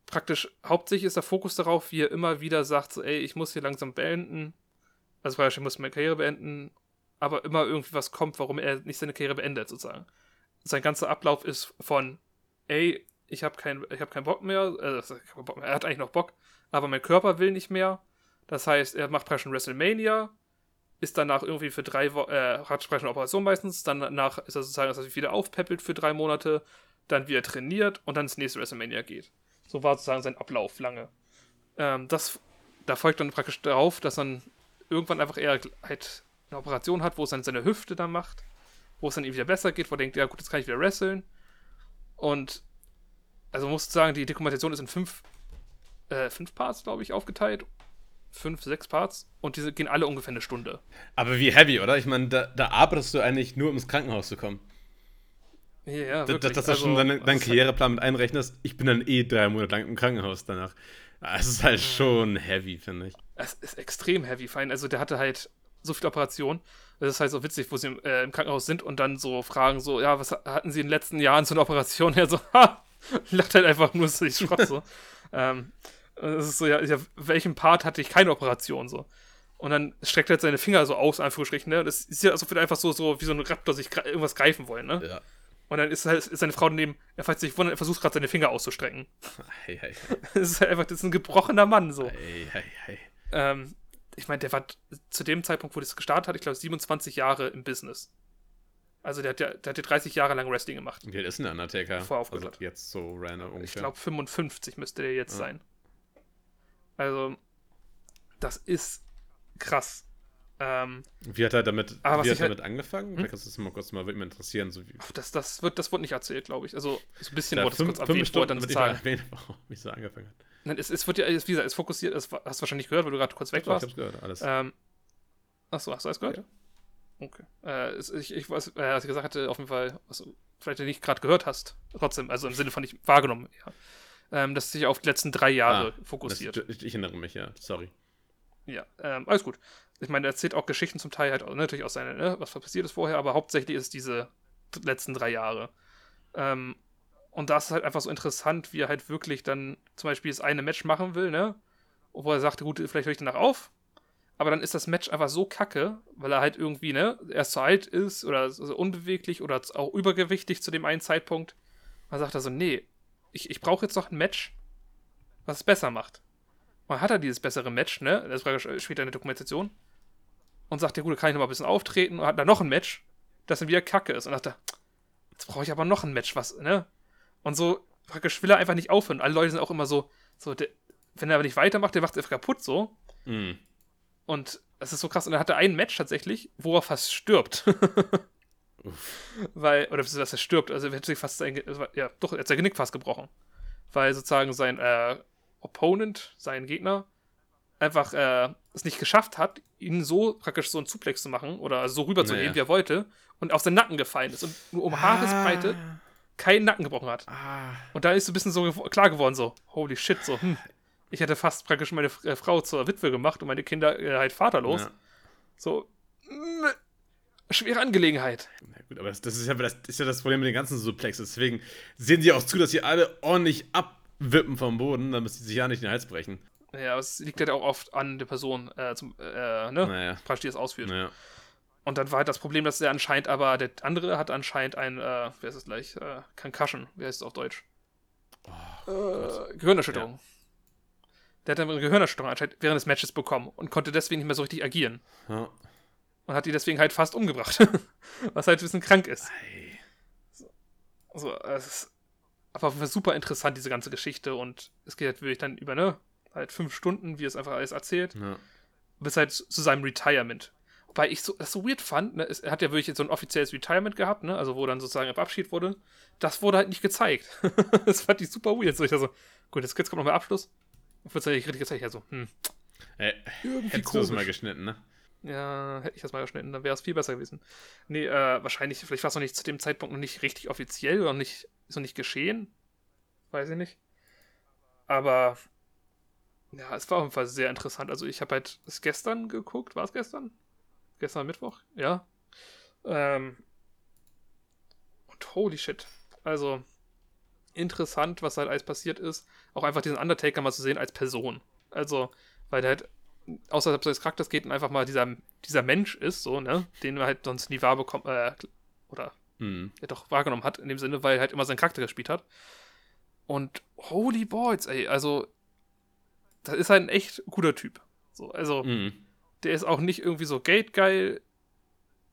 praktisch hauptsächlich ist der Fokus darauf, wie er immer wieder sagt, so, ey, ich muss hier langsam beenden. Also ich muss meine Karriere beenden, aber immer irgendwie was kommt, warum er nicht seine Karriere beendet, sozusagen. Sein ganzer Ablauf ist von, ey, ich habe keinen hab keinen Bock mehr, äh, Bock mehr, er hat eigentlich noch Bock, aber mein Körper will nicht mehr. Das heißt, er macht praktisch ein WrestleMania, ist danach irgendwie für drei Wochen, äh, hat eine Operation meistens, danach ist er sozusagen, dass er sich wieder aufpeppelt für drei Monate, dann wieder trainiert und dann ins nächste WrestleMania geht. So war sozusagen sein Ablauf lange. Ähm, das, da folgt dann praktisch darauf, dass dann irgendwann einfach eher halt eine Operation hat, wo es dann seine Hüfte dann macht, wo es dann ihm wieder besser geht, wo er denkt, ja gut, jetzt kann ich wieder wresteln. Und also muss sagen, die Dokumentation ist in fünf, äh, fünf Parts, glaube ich, aufgeteilt. Fünf, sechs Parts. Und diese gehen alle ungefähr eine Stunde. Aber wie heavy, oder? Ich meine, da, da arbeitest du eigentlich nur, um ins Krankenhaus zu kommen. Ja, ja, wirklich. dass du Also, schon deinen das dein Karriereplan mit einrechnest. Ich bin dann eh drei Monate lang im Krankenhaus danach. Es ist halt schon heavy, finde ich. Es ist extrem heavy, fein. Also der hatte halt so viele Operationen. Das ist halt so witzig, wo sie im, äh, im Krankenhaus sind und dann so fragen so, ja, was hatten sie in den letzten Jahren so eine Operation? Er so, ha, lacht halt einfach nur so, ich Schrott so. ähm, das ist so, ja, ja, welchem Part hatte ich keine Operation so? Und dann streckt er halt seine Finger so aus, Anführungsstrichen, ne? Das ist ja, als ob wir einfach so, so wie so ein Raptor sich irgendwas greifen wollen, ne? Ja. Und dann ist, halt, ist seine Frau daneben, er falls sich wundert, er versucht gerade seine Finger auszustrecken. Hey, Das ist halt einfach, das ist ein gebrochener Mann so. hey, hey, hey. Ähm, ich meine, der war zu dem Zeitpunkt, wo das gestartet hat, ich glaube 27 Jahre im Business. Also der hat ja, der hat ja 30 Jahre lang Wrestling gemacht. Wie alt ist denn der Undertaker? Voll also aufgehört. jetzt so random ungefähr. Ich glaube 55 müsste der jetzt Ja. sein. Also, das ist krass. Ähm, Wie hat er damit, Aber wie ich hat er halt- damit angefangen? Hm? Vielleicht kannst du das mal kurz mal, würde mich interessieren. So wie, das, das, wird, das wird nicht erzählt, glaube ich. Also, so ein bisschen Ja, wurde es fünf, kurz fünf erwähnt, wo er dann sozusagen. erwähnt, warum ich so angefangen hat. Nein, es, es wird ja, es, wie gesagt, es fokussiert, es, hast du wahrscheinlich gehört, weil du gerade kurz weg Ich warst. hab's gehört, alles. Ähm, achso, hast du alles gehört? Ja. Okay. Äh, es- ich, ich weiß, äh, was ich gesagt hatte, auf jeden Fall, was du vielleicht nicht gerade gehört hast, trotzdem, also im Sinne von nicht wahrgenommen, ja. Ähm, dass es sich auf die letzten drei Jahre Ah, fokussiert. Das, ich, ich erinnere mich, ja. Sorry. Ja, ähm, alles gut. Ich meine, er erzählt auch Geschichten zum Teil halt natürlich aus seiner, ne, was passiert ist vorher, aber hauptsächlich ist es diese letzten drei Jahre. Ähm, und da ist es halt einfach so interessant, wie er halt wirklich dann zum Beispiel das eine Match machen will, ne? Wo er sagte, gut, vielleicht höre ich danach auf. Aber dann ist das Match einfach so kacke, weil er halt irgendwie, ne, erst zu alt ist oder so unbeweglich oder auch übergewichtig zu dem einen Zeitpunkt. Man sagt er so, nee, ich, ich brauche jetzt noch ein Match, was es besser macht. Und dann hat er dieses bessere Match, ne? Das war später in der Dokumentation. Und sagt, ja gut, da kann ich noch mal ein bisschen auftreten. Und hat dann noch ein Match, das dann wieder kacke ist. Und dachte, jetzt brauche ich aber noch ein Match, was, ne? Und so praktisch will er einfach nicht aufhören. Alle Leute sind auch immer so, so der, wenn er aber nicht weitermacht, der macht es einfach kaputt so. Mhm. Und das ist so krass. Und er hatte ein Match tatsächlich, wo er fast stirbt. Weil, oder dass er stirbt, also er hat sich fast sein, also, ja, doch, er hat sein Genick fast gebrochen. Weil sozusagen sein äh, Opponent, sein Gegner, einfach äh, es nicht geschafft hat, ihn so praktisch so einen Suplex zu machen oder so rüberzuheben, Naja. wie er wollte und auf seinen Nacken gefallen ist und nur um Haaresbreite keinen Nacken gebrochen hat. Ah. Und da ist so ein bisschen so klar geworden, so, holy shit, so, hm, ich hätte fast praktisch meine äh, Frau zur Witwe gemacht und meine Kinder äh, halt vaterlos. Ja. So, mm, schwere Angelegenheit. Na gut, aber das, das, ist ja, das ist ja das Problem mit den ganzen Suplexes. Deswegen sehen die auch zu, dass sie alle ordentlich abwippen vom Boden, damit sie sich ja nicht den Hals brechen. Ja, aber es liegt halt auch oft an der Person, äh, zum, äh, ne? Naja. Praktisch, die es ausführt. Naja. Und dann war halt das Problem, dass der anscheinend aber, der andere hat anscheinend ein, äh, wer ist es gleich? Äh, Concussion, wie heißt es auf Deutsch? äh, Gehirnerschütterung. Der hat dann eine Gehirnerschütterung anscheinend während des Matches bekommen und konnte deswegen nicht mehr so richtig agieren. Ja. Und hat die deswegen halt fast umgebracht. Was halt ein bisschen krank ist. Ei. Also, es ist aber super interessant, diese ganze Geschichte. Und es geht halt wirklich dann über, ne? Halt fünf Stunden, wie es einfach alles erzählt. Ja. bis halt zu seinem Retirement. Wobei ich so, das so weird fand, ne, es, er hat ja wirklich so ein offizielles Retirement gehabt, ne, also wo dann sozusagen Abschied wurde. Das wurde halt nicht gezeigt. das fand ich super weird. So, ich dachte so, gut, jetzt, jetzt kommt noch mal Abschluss. Dann wird es nicht richtig gezeigt. Also, hm, Ey, irgendwie hättest du das komisch. mal geschnitten, ne? Ja, hätte ich das mal geschnitten, dann wäre es viel besser gewesen. Nee, äh, wahrscheinlich, vielleicht war es noch nicht zu dem Zeitpunkt noch nicht richtig offiziell oder nicht, ist noch nicht geschehen. Weiß ich nicht. Aber ja, es war auf jeden Fall sehr interessant. Also ich habe halt es gestern geguckt. War es gestern? Gestern Mittwoch? Ja. Ähm, und holy shit. Also interessant, was halt alles passiert ist. Auch einfach diesen Undertaker mal zu sehen als Person. Also, weil der halt außerhalb seines Charakters geht und einfach mal dieser, dieser Mensch ist, so, ne? Den man halt sonst nie wahr bekommt, äh, oder Mhm. ja doch wahrgenommen hat, in dem Sinne, weil er halt immer seinen Charakter gespielt hat. Und holy balls, ey, also, das ist halt ein echt guter Typ. So, also, Mhm. der ist auch nicht irgendwie so geldgeil.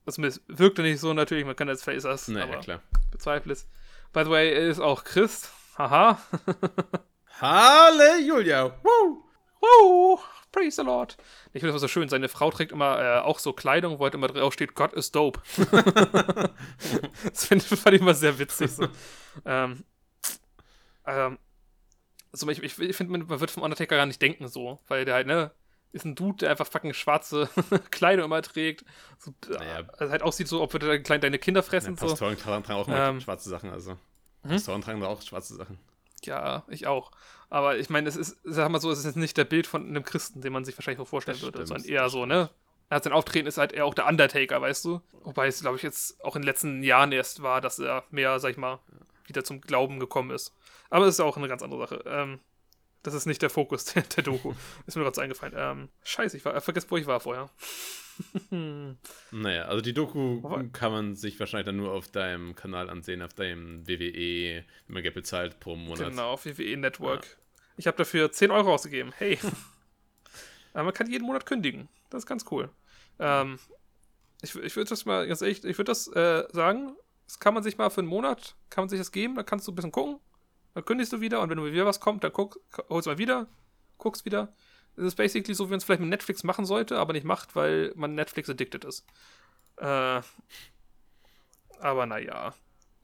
Das wirkte nicht so natürlich, man kann vielleicht ist das, Naja, aber klar. bezweifle es. By the way, er ist auch Christ. Haha. Halleluja! Woo! Woo! Praise the Lord. Ich finde das so schön. Seine Frau trägt immer äh, auch so Kleidung, wo halt immer drauf steht, Gott ist dope. das find, fand ich immer sehr witzig. So. ähm, ähm, also ich, ich, ich finde, man wird vom Undertaker gar nicht denken so, weil der halt, ne, ist ein Dude, der einfach fucking schwarze Kleidung immer trägt. So, Naja. Also halt aussieht so, ob wir da klein deine Kinder Ja, fressen. so. Pastoren tragen tragen auch immer Ähm. schwarze Sachen, also. Hm? Pastoren tragen da auch schwarze Sachen. Ja, ich auch. Aber ich meine, es ist, sag mal so, es ist jetzt nicht der Bild von einem Christen, den man sich wahrscheinlich so vorstellen Das würde, sondern eher so, ne? Er hat sein Auftreten ist halt eher auch der Undertaker, weißt du? Wobei es, glaube ich, jetzt auch in den letzten Jahren erst war, dass er mehr, sag ich mal, wieder zum Glauben gekommen ist. Aber das ist auch eine ganz andere Sache. Ähm, das ist nicht der Fokus der, der Doku. ist mir gerade so eingefallen. Ähm, scheiße, ich war, vergesst, wo ich war vorher. Naja, also die Doku kann man sich wahrscheinlich dann nur auf deinem Kanal ansehen, auf deinem WWE, wenn man Geld bezahlt pro Monat. Genau, auf WWE Network. Ich habe dafür 10 Euro ausgegeben. Hey. Aber man kann jeden Monat kündigen. Das ist ganz cool. Ähm, ich ich würde das mal, ganz ehrlich, ich würde das äh, sagen, das kann man sich mal für einen Monat, kann man sich das geben, dann kannst du ein bisschen gucken, dann kündigst du wieder und wenn du wieder was kommt, dann guck, holst du mal wieder, guckst wieder. Es ist basically so, wie man es vielleicht mit Netflix machen sollte, aber nicht macht, weil man Netflix addicted ist. Äh, aber naja.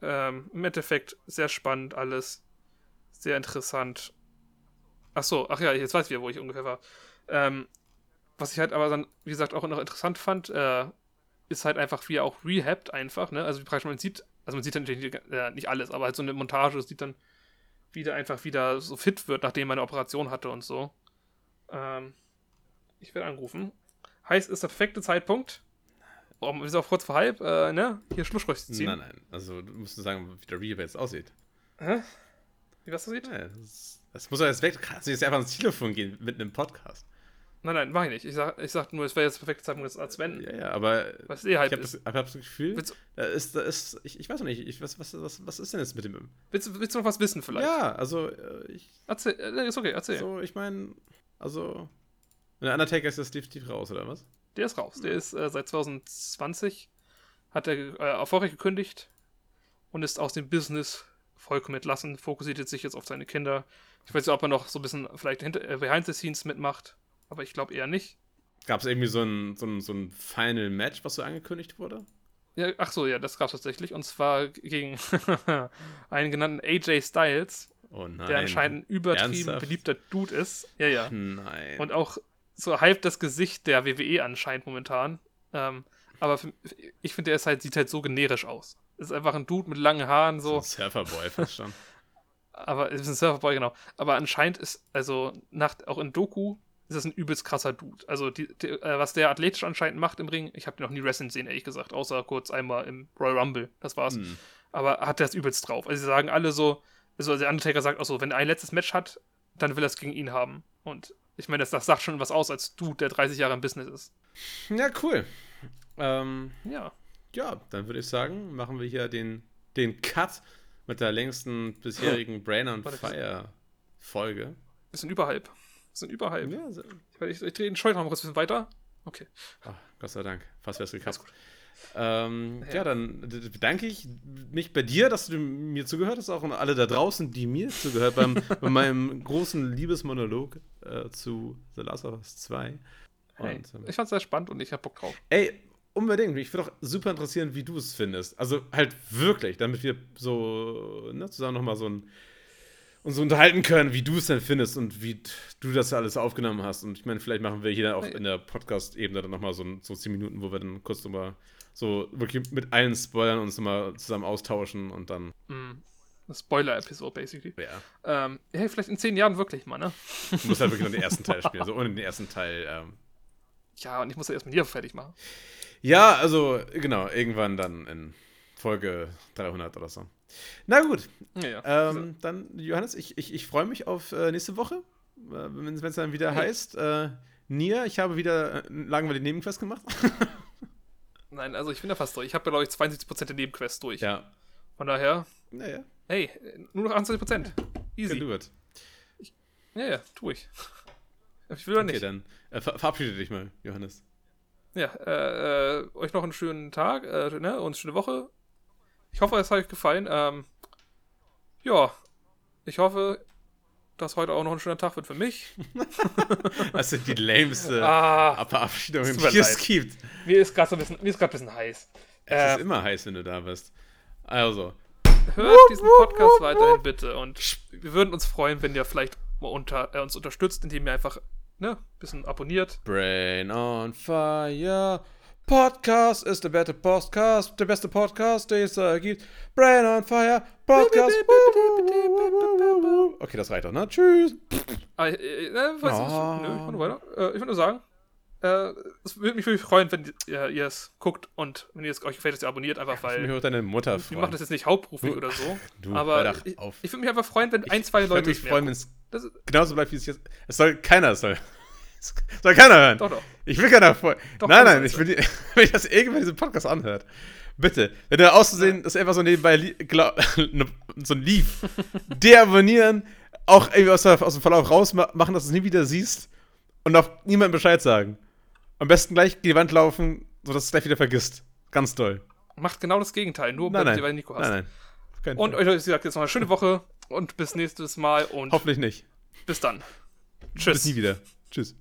Ähm, Im Endeffekt sehr spannend alles. Sehr interessant. Ach so, ach ja, jetzt weiß ich wieder, wo ich ungefähr war. Ähm, was ich halt aber dann, wie gesagt, auch noch interessant fand, äh, ist halt einfach, wie er auch rehabt einfach, ne? Also wie praktisch man sieht, also man sieht dann natürlich nicht, äh, nicht alles, aber halt so eine Montage sieht dann, wie der einfach wieder so fit wird, nachdem er eine Operation hatte und so. Ähm, ich werde anrufen. Heißt, ist der perfekte Zeitpunkt, um, wir sind auch kurz vor halb, äh, ne? Hier Schlussstrich zu ziehen. Nein, nein. Also du musst sagen, wie der Rehab jetzt aussieht. Hä? Wie was aussieht? Ja, das, das muss er jetzt weg. Du kannst jetzt einfach ans Telefon gehen mit einem Podcast. Nein, nein, mach ich nicht. Ich sag, ich sag nur, es wäre jetzt der perfekte Zeitpunkt, das zu wenden. Ja, ja, aber Was eh halb ich habe das, hab das Gefühl, Willst, da ist, da ist, ich, ich weiß noch nicht, ich, was, was, was, was ist denn jetzt mit dem? willst, willst du noch was wissen vielleicht? Ja, also äh, ich, Erzähl, äh, ist okay, erzähl. so, ich meine, also, der Undertaker ist jetzt definitiv raus, oder was? Der ist raus. Der ist äh, seit 2020, hat er äh, erfolgreich gekündigt und ist aus dem Business vollkommen entlassen, fokussiert jetzt sich jetzt auf seine Kinder. Ich weiß nicht, ob er noch so ein bisschen vielleicht hinter, äh, behind the scenes mitmacht, aber ich glaube eher nicht. Gab es irgendwie so ein, so, ein, so ein Final Match, was so angekündigt wurde? Ja, ach so, ja, das gab es tatsächlich. Und zwar gegen einen genannten AJ Styles, Oh der anscheinend ein übertrieben Ernsthaft? beliebter Dude ist. Ja, ja. Nein. Und auch so halb das Gesicht der WWE anscheinend momentan. Ähm, aber für, ich finde, der ist halt, sieht halt so generisch aus. Ist einfach ein Dude mit langen Haaren, so so. ein Surferboy fast schon. Aber ist ein Surferboy, genau. Aber anscheinend ist, also nach, auch in Doku, ist das ein übelst krasser Dude. Also, die, die, äh, was der athletisch anscheinend macht im Ring, ich habe den noch nie wrestling sehen, ehrlich gesagt, außer kurz einmal im Royal Rumble. Das war's. Hm. Aber hat der das übelst drauf. Also, sie sagen alle so, also der Undertaker sagt auch so, wenn er ein letztes Match hat, dann will er es gegen ihn haben. Und ich meine, das, das sagt schon was aus als Dude, der 30 Jahre im Business ist. Ja, cool. Ähm, Ja. ja, dann würde ich sagen, machen wir hier den, den Cut mit der längsten bisherigen Brain on Fire Folge. Wir sind überhalb. Wir sind überhalb. Ja, so, Ich, ich, drehe den mal kurz ein bisschen weiter. Okay. Ah, Gott sei Dank, fast wär's geklappt. Ähm, ja. Ja. dann bedanke ich mich bei dir, dass du mir zugehört hast, auch und alle da draußen, die mir zugehört beim, bei meinem großen Liebesmonolog äh, zu The Last of Us 2. Hey, Und, ähm, ich fand's sehr spannend und ich hab Bock drauf. Ey, unbedingt. Mich würde auch super interessieren, wie du es findest. Also halt wirklich, damit wir so ne, zusammen nochmal so ein, uns so unterhalten können, wie du es denn findest und wie du das alles aufgenommen hast. Und ich meine, vielleicht machen wir hier dann auch in der Podcast-Ebene dann nochmal so, so 10 Minuten, wo wir dann kurz nochmal so wirklich mit allen Spoilern uns nochmal zusammen austauschen und dann, Mm. Eine Spoiler-Episode, basically. ja, Ähm, hey, vielleicht in zehn Jahren wirklich mal, ne? du musst halt wirklich noch den ersten Teil spielen, so ohne den ersten Teil. Ähm. Ja, und ich muss ja erstmal hier fertig machen. Ja, also genau, irgendwann dann in Folge 300 oder so. Na gut, Ja, ja. Ähm, dann, Johannes, ich, ich, ich freue mich auf äh, nächste Woche, äh, wenn es dann wieder Hey. heißt. Äh, Nia, ich habe wieder äh, langweilig Nebenquest gemacht. Nein, also ich bin da fast durch. Ich habe, glaube ich, 72% der Nebenquests durch. ja. Von daher, Naja, hey, nur noch 21%. can Easy. do it. Ja, ja, tu ich. Ich will doch Okay, nicht. dann äh, ver verabschiede dich mal, Johannes. Ja, äh, äh, euch noch einen schönen Tag äh, ne, und eine schöne Woche. Ich hoffe, es hat euch gefallen. Ähm, ja, ich hoffe, dass heute auch noch ein schöner Tag wird für mich. Das sind die lameste Ah, mir die es gibt. mir ist gerade so ein bisschen, mir ist gerade ein bisschen heiß. Es Äh, ist immer heiß, wenn du da bist. Also, hört diesen Podcast weiterhin bitte und wir würden uns freuen, wenn ihr vielleicht mal unter, äh, uns unterstützt, indem ihr einfach ne, bisschen abonniert. Brain on Fire. Podcast ist der beste Podcast, der beste Podcast, den es äh, gibt. Brain on Fire, Podcast. Okay, das reicht doch, ne? Tschüss. Ah, äh, äh, weiß Oh. nö, ich mach nur weiter. Äh, ich würde nur sagen, äh, es würde mich wirklich freuen, wenn ihr, ihr es guckt und wenn ihr es euch gefällt, dass ihr abonniert, einfach Ich mich weil auch deine Mutter wir freuen. machen das jetzt nicht hauptberuflich Du- oder so. Du, aber ich, auf. ich würde mich einfach freuen, wenn ein, zwei Ich würde Leute mich freuen, wenn es ist, genauso bleibt, wie es jetzt Es soll keiner, es soll. es soll keiner hören. doch, doch. Ich will keiner freuen. Doch, Nein, nein, ist ich will, die- wenn ich das irgendwann diesen Podcast anhört. Bitte, wenn du auszusehen, das einfach so nebenbei ne- so ein Lief, deabonnieren, auch irgendwie aus, der, aus dem Verlauf rausmachen, dass du es nie wieder siehst und auch niemandem Bescheid sagen. Am besten gleich die Wand laufen, sodass du es gleich wieder vergisst. Ganz toll. Macht genau das Gegenteil, nur Nein, nein. du bei Nico hast. Nein, nein. Und Fall. euch, wie gesagt, jetzt noch eine schöne Woche und bis nächstes Mal und Hoffentlich nicht. bis dann. Bis Tschüss. nie wieder. Tschüss.